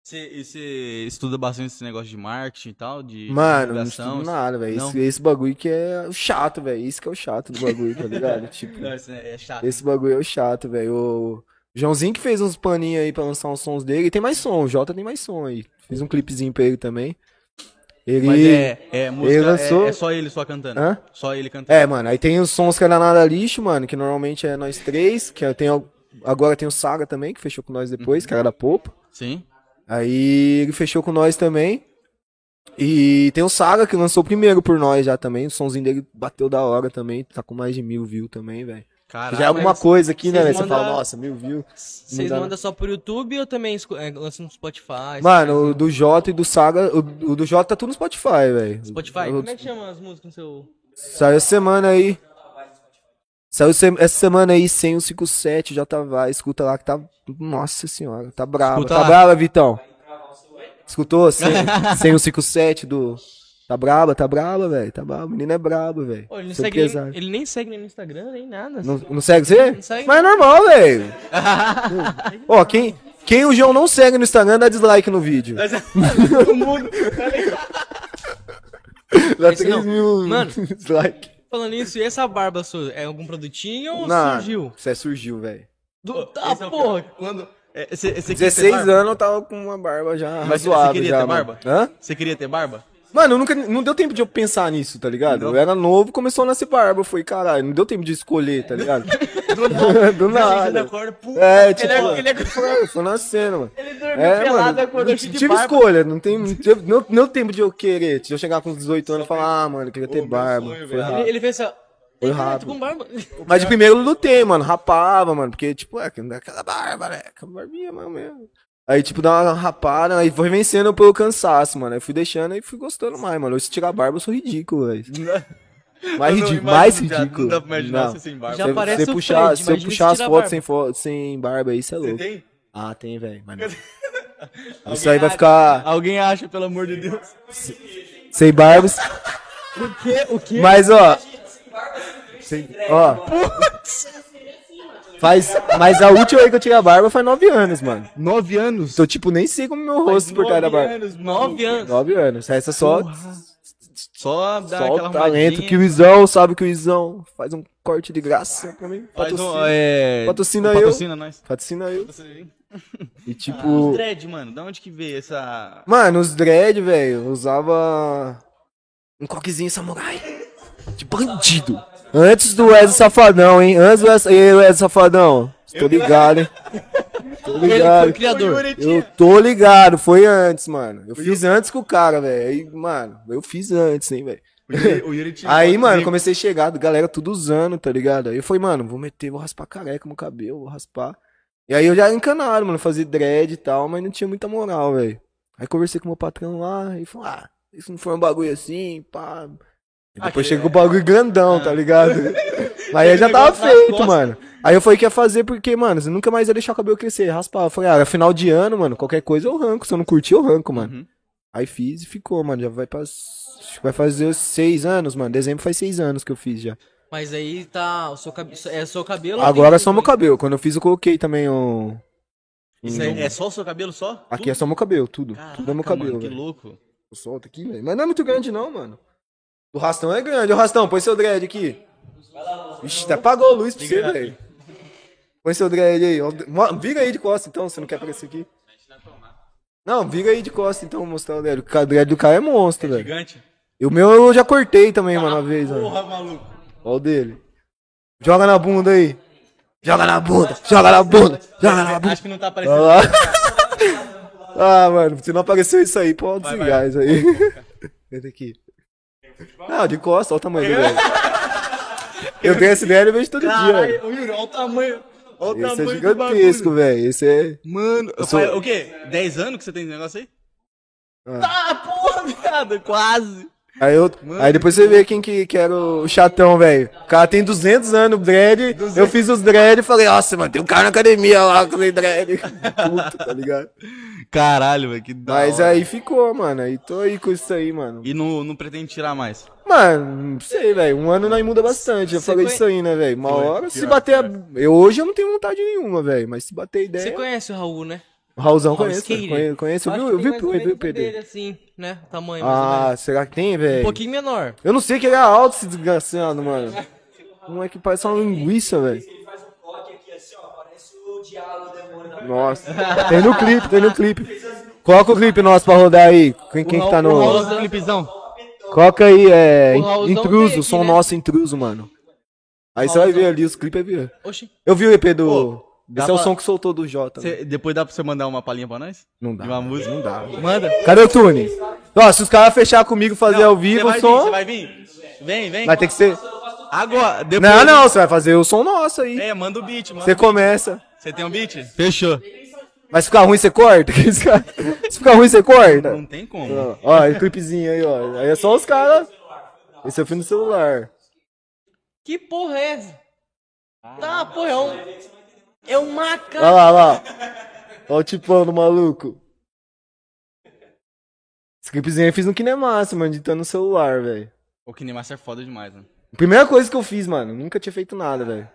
Você, estuda bastante esse negócio de marketing e tal? De Mano, não estudo nada, velho. Esse, esse bagulho que é o chato, velho. Isso que é o chato do bagulho, tá ligado? tipo, Não, isso é é chato. esse bagulho é o chato, velho. O Joãozinho que fez uns paninhos aí pra lançar uns sons dele. E tem mais som, o Jota tem mais som aí. Fiz um clipezinho pra ele também. Ele. Mas é, é música, ele lançou- é, é só ele só cantando. Hã? Só ele cantando. É, mano, aí tem os sons que era nada lixo, mano, que normalmente é nós três, que tem agora tem o Saga também, que fechou com nós depois, que era da Popa. Sim. Aí ele fechou com nós também. E tem o Saga que lançou primeiro por nós já também. O sonzinho dele bateu da hora também. Tá com mais de mil views também, velho. Caralho. Já é alguma coisa aqui, né? velho? Você fala, nossa, mil views. vocês mandam só por YouTube ou também é, lançam no Spotify? Mano, o do Jota e do Saga. O, o do Jota tá tudo no Spotify, velho. Spotify? O- Como é que chama as músicas no seu... Saiu semana aí. Saiu se- essa semana aí sem o 57, já tá vai, escuta lá que tá. Nossa senhora, tá brava. Escuta Tá lá. brava, Vitão? Escutou? Sem, sem o 57 do. Tá braba, tá braba, velho. Tá braba. O menino é brabo, velho. Ele, segue nem, ele nem segue nem no Instagram, nem nada. Não, não segue você? Não segue. Mas é normal, velho. Ó, quem, quem o João não segue no Instagram dá dislike no vídeo. Todo mundo. Dá Esse 3 não. mil Mano. dislike. Falando nisso, e essa barba sua? É algum produtinho ou Não, surgiu? Isso é surgiu, velho. Tá, é porra. Quando. É, queria ter 16 barba? anos eu tava com uma barba já Mas você queria já, ter mano. barba? Hã? Você queria ter barba? Mano, eu nunca, não deu tempo de eu pensar nisso, tá ligado? Não? Eu era novo, começou a nascer barba. Eu falei, caralho, não deu tempo de escolher, tá ligado? Do nada. Do nada. acorda, pum. É, tipo, é- ele é- foi, foi nascendo, mano. Ele dormiu É, pelado, mano, acordou de tive barba. escolha, não tem, não, não, tempo de eu querer, de eu chegar com uns 18 anos e falar, ah, mano, eu queria ter meu barba. sonho, Foi velho. rápido. Ele, ele fez assim, ó. Foi "Ei, cara, rápido. com barba. Mas de primeiro eu lutei, mano, rapava, mano, porque, tipo, é, aquela barba, né, aquela barbinha mano, mesmo. Aí, tipo, dá uma rapada, aí foi vencendo pelo cansaço, mano. Aí fui deixando e fui gostando mais, mano. Hoje, se tirar a barba, eu sou ridículo, velho. Mais Eu ridículo, mais já, ridículo. Não dá pra imaginar Não. você sem barba. Já Se- parece se o puxar, Fred, se eu puxar se as fotos sem, fo sem barba aí, você é Você louco. tem? Ah, tem, velho. Mas não. Isso aí vai acha- ficar Alguém acha, pelo amor de Deus. sem barbas. O quê? O quê? Mas, ó. sem- ó. Faz, mas a última aí que eu tirei a barba faz nove anos, mano. Nove anos? Então, tipo, nem sei como meu rosto por trás da barba. anos, Nove anos. Nove anos. Essa só, Só dá só aquela o talento que o Izão, sabe que o Izão faz um corte de graça pra mim. Faz um, Patrocina, é... Patrocina eu. Patrocina nós. patrocina eu. E Os tipo. dread, mano, da onde que veio essa... Mano, os dread, velho, eu usava um coquezinho samurai. De bandido. Antes do Wesley Safadão, hein? Antes do Wesley Safadão. Tô ligado, hein? tô Ele foi ligado. o criador. Eu tô ligado, foi antes, mano. Eu fiz antes com o cara, velho. Aí, mano, eu fiz antes, hein, velho. O Yuri- o Yuri tinha Aí, mano, comecei a chegar, galera tudo usando, tá ligado? Aí eu falei, mano, vou meter, vou raspar careca no cabelo, vou raspar. E aí eu já encanaram, mano, fazer dread e tal, mas não tinha muita moral, velho. Aí conversei com o meu patrão lá e falou, ah, isso não foi um bagulho assim, pá. E depois chegou o bagulho grandão, tá ligado? Mas aí já tava feito, mano. Aí eu falei que ia fazer porque, mano, você nunca mais ia deixar o cabelo crescer, raspar. Eu falei, ah, é final de ano, mano, qualquer coisa eu ranco. Se eu não curtir, eu ranco, mano. Uhum. Aí fiz e ficou, mano. Já vai pra. acho que Vai fazer seis anos, mano. Dezembro faz seis anos que eu fiz já. Mas aí tá. O seu cabelo. É o seu cabelo? Agora é só meu cabelo. Quando eu fiz, eu coloquei também o. Isso aí é só o seu cabelo só? Aqui é só meu cabelo, tudo. tudo é meu cabelo. Mano, que velho. louco. Eu solto aqui, velho. Mas não é muito grande, não, mano. O rastão é grande. Ô, rastão, põe seu dread aqui. Vixe, até apagou a luz pra você, velho. Põe seu dread aí. Vira aí de costa, então, você não quer aparecer aqui. Não, vira aí de costa, então, mostrar o dread. O dread do cara é monstro, velho. Gigante. E o meu eu já cortei também, mano, uma vez, mano. Porra, maluco. Olha o dele. Joga na bunda aí. Joga na bunda, joga na bunda, joga na bunda. Acho que não tá aparecendo. Ah, mano, se não apareceu isso aí, pode desligar isso aí. Entra aqui. Não, de costa, olha o tamanho do velho. Eu tenho esse velho e vejo todo dia. Caralho, ô, Yuri, olha o tamanho. Olha o Esse é tamanho do gigantesco, bagulho. velho. Esse é. Mano, Eu sou- faz- o quê? 10 anos que você tem esse negócio aí? Ah. Ah, porra, viado, quase. Aí, eu, aí depois você vê quem que, que era o chatão, velho. O cara tem 200 anos, dread. Eu fiz os dread e falei, nossa, mano, tem um cara na academia lá com os dread. Puto, tá ligado? Caralho, velho, que da Mas hora. aí ficou, mano. Aí tô aí com isso aí, mano. E não, não pretende tirar mais. Mano, não sei, velho. Um ano nós muda bastante. Você falei conhe- isso aí, né, velho? Uma hora, se bater. a-. Eu hoje eu não tenho vontade nenhuma, velho. Mas se bater Você ideia. conhece o Raul, né? O Raulzão Raul conhece, Skater. conheço, conheço. Eu vi, eu vi, eu vi o PD. dele, assim, né? Tamanho, Ah, será que tem, Um velho? pouquinho menor. Eu não sei que ele é alto, esse desgraçado, mano. Não é que parece uma linguiça, velho. Nossa. Tem no clipe, tem no clipe. Coloca o clipe nosso pra rodar aí. Quem, quem que tá O no. Clipezão. Coloca aí, é. Intruso, som né? nosso intruso, mano. Aí você vai ver ali, os clipes é ver. Oxi. Eu vi o EP do. Dá Esse é o pra- som que soltou do Jota. Cê- depois dá pra você mandar uma palhinha pra nós? Não dá. De uma música? Não dá. Manda. Cadê o Tune? Ó, se os caras fechar comigo fazer ao Você vivo o som, você vai vir? Vem, vem. vai ter que ser. Agora, depois... Não, não, você vai fazer o som nosso aí. É, manda o beat, mano. Você começa. Você tem um beat? Fechou. Mas se ficar ruim, você corta? Se ficar ruim, você corta? Não tem como. Ó, Ó, clipezinho aí, ó. Aí é só os caras. Esse eu fiz no celular. Que porra é essa? Tá, porra, é um. É um Olha macaco. lá, olha lá. Olha o tipão do maluco. Esse clipezinho eu fiz no Kinemaster, mano, editando no celular, velho. O Kinemaster é foda demais, mano. Primeira coisa que eu fiz, mano. Nunca tinha feito nada, velho.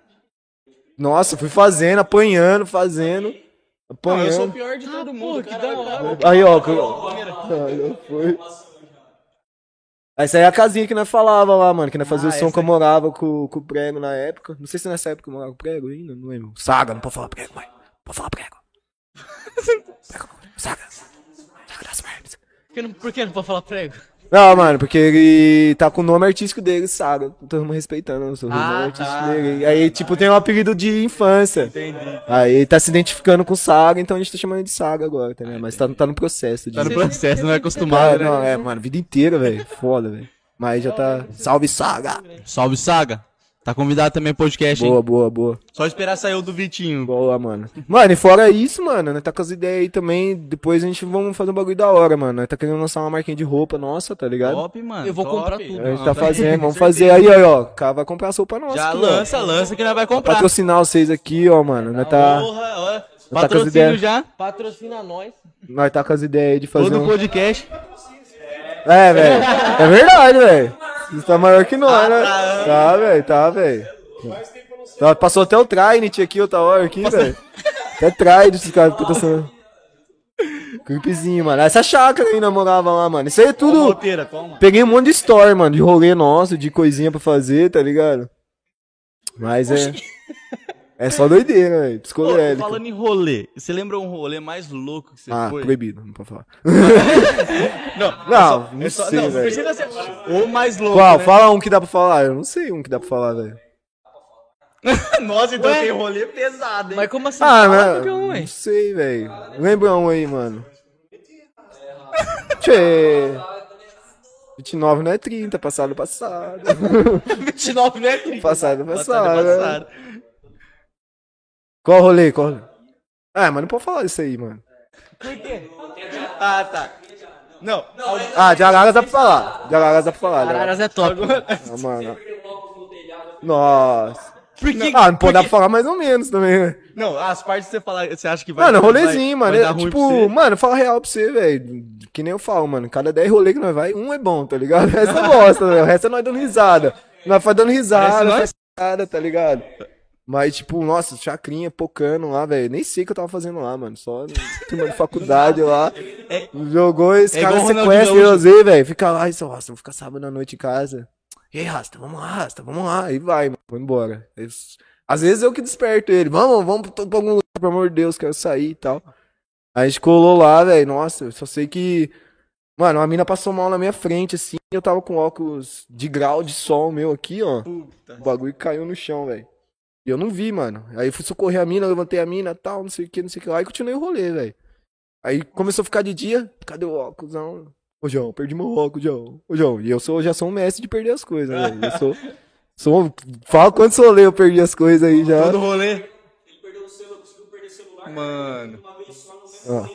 Nossa, fui fazendo, apanhando, fazendo. Não, eu sou o Apanhando. pior de todo mundo, que caralho, da hora. Aí, ó. que Aí, ó, foi. Essa aí é a casinha que nós falava lá, mano. Que nós fazia Ah, o som que eu morava com, com o prego na época. Não sei se nessa época eu morava com o prego ainda, não lembro. Saga, não pode falar prego, mãe. Pode falar prego. Prego, saga. Saga das verbs. Por que não, por que não pode falar prego? Não, mano, porque ele tá com o nome artístico dele, Saga. Todo mundo respeitando o nome Ah, artístico tá. dele. Aí, tipo, tem um apelido de infância. Entendi. Aí ele tá se identificando com Saga, então a gente tá chamando de Saga agora, tá ligado? Mas tá, tá no processo de. Tá no processo, não é acostumado, né? não, é, mano, vida inteira, velho. Foda, velho. Mas já tá. Salve Saga! Salve, Saga. Tá convidado também pro podcast, hein? Boa, boa, boa. Só esperar sair o do Vitinho. Boa, mano. Mano, e fora isso, mano, nós tá com as ideias aí também. Depois a gente vamos fazer um bagulho da hora, mano. Nós tá querendo lançar uma marquinha de roupa nossa, tá ligado? Top, mano. Eu vou top. comprar tudo. A gente Não, tá tá- fazendo, vamos fazer aí, aí, ó. O cara vai comprar as roupas nossas. Já aqui, ó. lança, lança que nós vai Pra comprar. patrocinar vocês aqui, ó, mano. Nós tá, Porra, ó. as Patrocínio ideias. já. Patrocina nós. nós tá com as ideias aí de fazer Todo um... podcast. É, velho. É verdade, velho. Você tá maior que nós, né? Tá, velho, tá, velho. Tá, passou até o Trinity aqui outra hora aqui, velho. Até Trinity esses caras tá passando. Clipezinho, mano. Essa chácara aí namorava lá, mano. Isso aí é Tudo. Roteira. Peguei um monte de story, mano, de rolê nosso, de coisinha pra fazer, tá ligado? Mas é. É só doideira, velho. Ô, Psicodélico. falando em rolê, você lembra um rolê mais louco que você Ah, foi? proibido, não pode falar. Não, Não, não é só- sei, não, velho. precisa ser o mais louco. Qual? né? Fala um que dá pra falar. Eu não sei um que dá pra falar, velho. Nossa, então Ué? tem rolê pesado, hein? Mas como assim? Ah, mas. qualquer um, Não sei, velho. Lembra um aí, mano. Tchê. 29 não é 30, passado passado. 29 não é 30. Passado Passado, passado. passado. Qual rolê? Qual rolê? Ah, mas não pode falar isso aí, mano. Ah, tá. Não, Ah, de Araras dá pra falar. De Araras dá pra falar. né? Araras é top. Ah, mano. Nossa. por que... Ah, não pode dar pra falar mais ou menos também, né? Não, as partes que você falar, você acha que vai... Mano, vai- rolezinho, vai mano. dar É, ruim tipo, pra você? mano, fala real pra você, velho. Que nem eu falo, mano. Cada 10 rolê que nós vai, um é bom, tá ligado? O resto eu gosto, velho. O resto é nós dando risada. Nós faz dando risada, nós. faz cara, tá ligado? Mas, tipo, nossa, chacrinha, pocando lá, velho. Nem sei o que eu tava fazendo lá, mano. Só turma de faculdade lá. Jogou esse é cara sequestra eu usei, velho. Fica lá e só, nossa, vou ficar sábado à noite em casa. E aí, Rasta, vamos lá, Rasta, vamos lá. E vai, mano. Vou embora. Às vezes eu que desperto ele. Vamos, vamos pra pra algum lugar, pelo amor de Deus, quero sair e tal. Aí a gente colou lá, velho. Nossa, eu só sei que. Mano, uma mina passou mal na minha frente, assim. Eu tava com óculos de grau de sol meu aqui, ó. Puta. O bagulho caiu no chão, velho. E eu não vi, mano. Aí eu fui socorrer a mina, levantei a mina tal, não sei o que, não sei o que lá. E continuei o rolê, velho. Aí começou a ficar de dia. Cadê o óculos? Não. Ô, João, perdi meu óculos, João. Ô, João. E eu sou, já sou um mestre de perder as coisas, velho. Eu sou. sou fala quantos rolê eu perdi as coisas aí já. Todo rolê. Mano. Ó.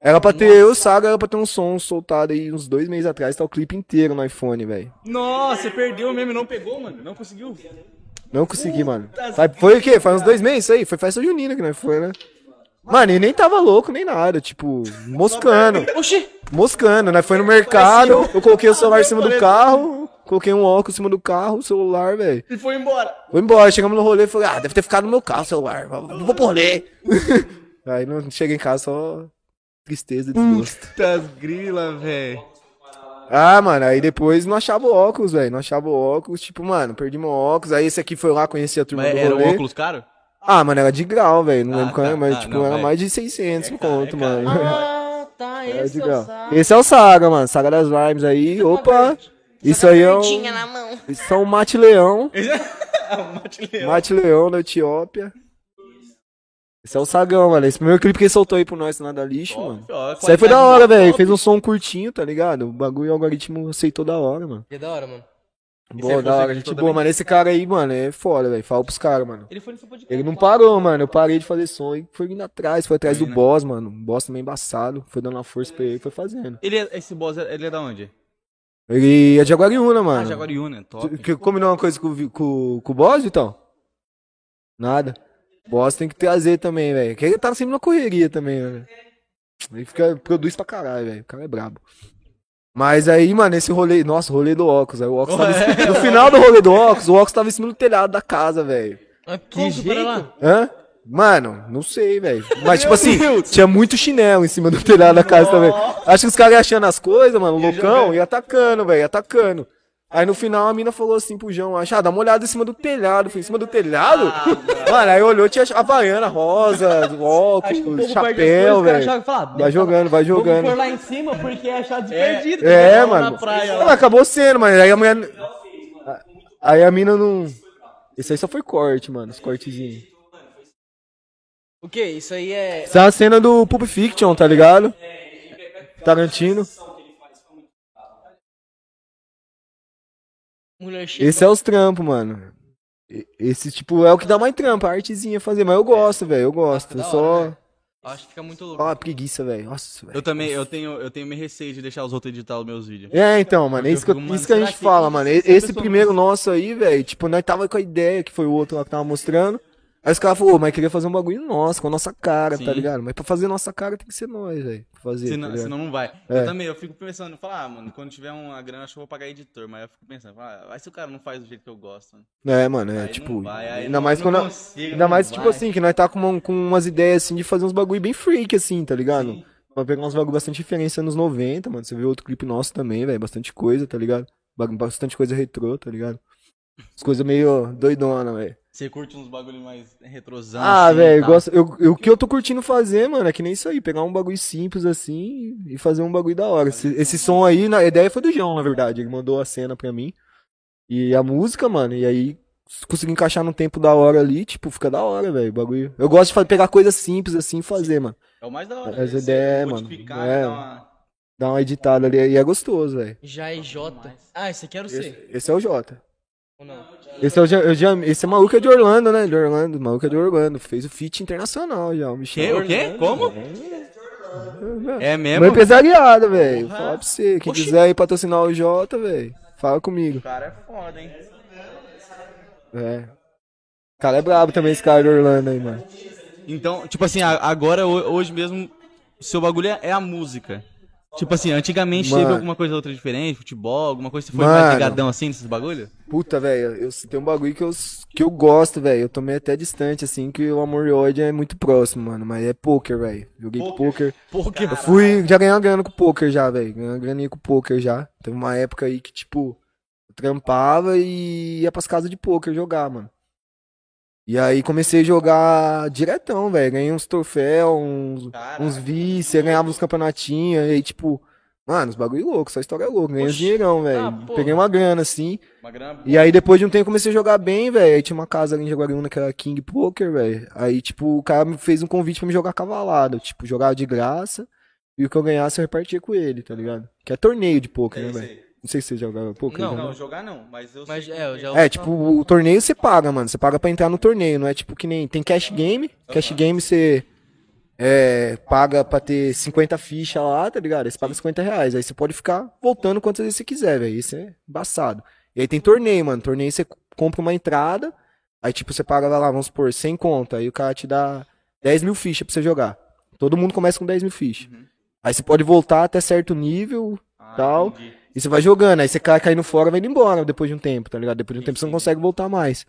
Era pra ter, eu, Saga, era pra ter um som soltado aí uns dois meses atrás. Tá o clipe inteiro no iPhone, velho. Nossa, você perdeu mesmo, não pegou, mano? Não conseguiu? Não consegui, mano. Foi o quê? Faz uns dois meses isso aí? Foi festa junina que nós foi, né? Mano, e nem tava louco nem nada, tipo, moscando. Oxi! Moscando, né? Foi no mercado, eu coloquei o celular em cima do carro, coloquei um óculos em cima do carro, o celular, velho. E foi embora. Foi embora, chegamos no rolê, falei, ah, deve ter ficado no meu carro o celular, vou vou pro rolê. Aí não cheguei em casa, só tristeza e desgosto. Putas grila, velho. Ah, mano, aí depois não achava o óculos, velho, não achava o óculos, tipo, mano, perdi meu óculos, aí esse aqui foi lá, conheci a turma Mas do era um rolê. óculos caro? Ah, mano, era de grau, velho. Não Ah, lembro qual era, tá. mas Ah, tipo, não, era vai. mais de 600 É caro, conto, é mano. Ah, tá, Era esse de é grau. o saco. Esse é o Saga, mano. Saga das Rhymes aí. Opa! Isso aí é um. Tinha na mão. Isso é um Mate Leão. um mate leão. Mate Leão da Etiópia. Esse é o Sagão, mano. Esse primeiro clipe que ele soltou aí pro nós, nada lixo, mano. Ó, Isso aí foi da hora, top. velho. Fez um som curtinho, tá ligado? O bagulho, o algoritmo aceitou da hora, mano. Que da hora, mano. Boa, da hora. Gente boa, mano. Esse cara aí, mano, é foda, velho. Fala pros caras, mano. Ele foi no seu podcast. Ele não parou, mano. Eu parei de fazer som e foi vindo atrás. Foi atrás Foi, do né? boss, mano. O boss também embaçado. Foi dando uma força pra ele e foi fazendo. Ele é, esse boss, ele é da onde? Ele é de Aguariúna, Ah, mano. Jaguariúna, top. Que- Combinou uma coisa com, com, com o boss, então? Nada. Boss tem que trazer também, velho. Que ele tá sempre na correria também, velho. Ele fica, produz pra caralho, velho. O cara é brabo. Mas aí, mano, esse rolê. Nossa, o rolê do óculos. Aí o óculos tava No final do rolê do óculos, o óculos tava em cima do telhado da casa, velho. Como que para lá? Hã? Mano, não sei, velho. Mas, tipo assim, tinha muito chinelo em cima do telhado da casa também. Acho que os caras iam achando as coisas, mano, loucão, e atacando, velho, atacando. Aí no final a mina falou assim pro João, acho, ah, dá uma olhada em cima do telhado. Foi em cima do telhado? mano, aí olhou, tinha a Havaiana rosa, óculos, chapéu, velho. Vai jogando, vai jogando. Vamos lá em cima porque é achado de perdido. É, mano. Na praia, acabou sendo, mano. Aí a mulher. Aí a mina não. Esse aí só foi corte, mano, os cortezinhos. O que? Isso aí é. Essa é a cena do Pulp Fiction, tá ligado? Tarantino. Mulher. Esse é os trampos, mano. Esse, tipo, é o que dá mais trampo, a artezinha fazer. Mas eu gosto, velho, eu gosto. Eu hora, só. né? Acho que fica muito louco. Ó, a preguiça, velho. Nossa, velho. Eu também, eu tenho, eu tenho meio receio de deixar os outros editar os meus vídeos. É, então, mano, é isso fico, isso que a gente que- fala, que- mano. Esse primeiro não- nosso aí, velho, tipo, nós tava com a ideia, que foi o outro lá que tava mostrando. Aí os caras falaram, "Ô, mas queria fazer um bagulho nosso, com a nossa cara, tá Sim. ligado? Mas pra fazer nossa cara tem que ser nós, velho. Fazer, Senão, tá senão não vai. É. Eu também, eu fico pensando, falar, ah, mano, quando tiver uma grana, acho que eu vou pagar editor. Mas eu fico pensando, ah, vai se o cara não faz do jeito que eu gosto. Mano. É, mano, é, Aí tipo, vai, ainda não- mais quando... consigo, ainda mais, tipo vai. assim, que nós tá com, uma- com umas ideias, assim, de fazer uns bagulho bem freak, assim, tá ligado? Sim. Pra pegar uns bagulho bastante diferença nos 90, mano. Você vê outro clipe nosso também, velho, bastante coisa, tá ligado? Bastante coisa retrô, tá ligado? As coisas meio doidona, velho. Você curte uns bagulho mais retrosão. Ah, assim, velho, eu tal. gosto. Eu, eu- o que eu tô curtindo fazer, mano, é que nem isso aí, pegar um bagulho simples assim e fazer um bagulho da hora. Esse, esse som aí, na, a ideia foi do João, na verdade. Ele mandou a cena pra mim. E a música, mano, e aí se conseguir encaixar num tempo da hora ali, tipo, fica da hora, velho, bagulho. Eu gosto de fa- pegar coisas simples assim e fazer, mano. É o mais da hora. As né? ideias, Você mano. modificar, É. dar uma- Dar uma editada ali e é gostoso, velho. Já é J. Ah, esse aqui era o C. Esse, esse é o Jota. Esse é o, eu já, esse é maluco é de Orlando, né? De Orlando, maluco é de Orlando. Fez o feat internacional já, o Quê? Michel. O quê? Como? É Meu mesmo? empresariado, velho. Fala pra você. Quem Oxi. quiser aí patrocinar o Jota, velho, fala comigo. O cara é foda, hein? É. O cara é brabo também, esse cara de Orlando aí, mano. Então, tipo assim, agora, ho- hoje mesmo, seu bagulho é- é a música. Tipo assim, antigamente teve Mano. alguma coisa outra diferente, futebol, alguma coisa, você foi Mano. mais ligadão assim nesses bagulho? Puta, velho, eu tem um bagulho que eu, que eu gosto, velho. Eu tô meio até distante, assim, que o amor e ódio é muito próximo, mano. Mas é poker, velho. Joguei poker. Porque Eu fui, já ganhei uma grana com poker já, velho. Ganhei uma graninha com poker já. Teve uma época aí que, tipo, eu trampava e ia pras casas de poker jogar, mano. E aí comecei a jogar diretão, velho. Ganhei uns troféus, uns, Caraca. uns vice, ganhava uns campeonatinhos. E aí, tipo, mano, os bagulho louco, só história louca. Ganhei Oxi. dinheirão, velho. Ah. Peguei uma grana, assim. Uma grana E aí, depois de um tempo, comecei a jogar bem, velho. Aí tinha uma casa ali em Jaguariúna que era King Poker, velho. Aí, tipo, o cara me fez um convite pra me jogar cavalado. Tipo, jogava de graça. E o que eu ganhasse, eu repartia com ele, tá ligado? Que é torneio de poker, né, velho? Não sei se você jogava poker. Não. já, Não, jogar não, mas eu Mas sei é, eu já É, tipo, o torneio você paga, mano. Você paga pra entrar no torneio, não é tipo que nem. Tem cash game. Cash game você é, paga pra ter 50 fichas lá, tá ligado? Aí você paga 50 reais. Aí você pode ficar voltando quantas vezes você quiser, velho. Isso é embaçado. E aí tem torneio, mano. Torneio você compra uma entrada. Aí, tipo, você paga vai lá, vamos supor, 100 conta. Aí o cara te dá 10 mil fichas pra você jogar. Todo mundo começa com 10 mil fichas. Aí você pode voltar até certo nível Ah, tal. entendi. E você vai jogando. Aí você cai caindo fora vai indo embora depois de um tempo, tá ligado? Depois de um tempo você não consegue voltar mais.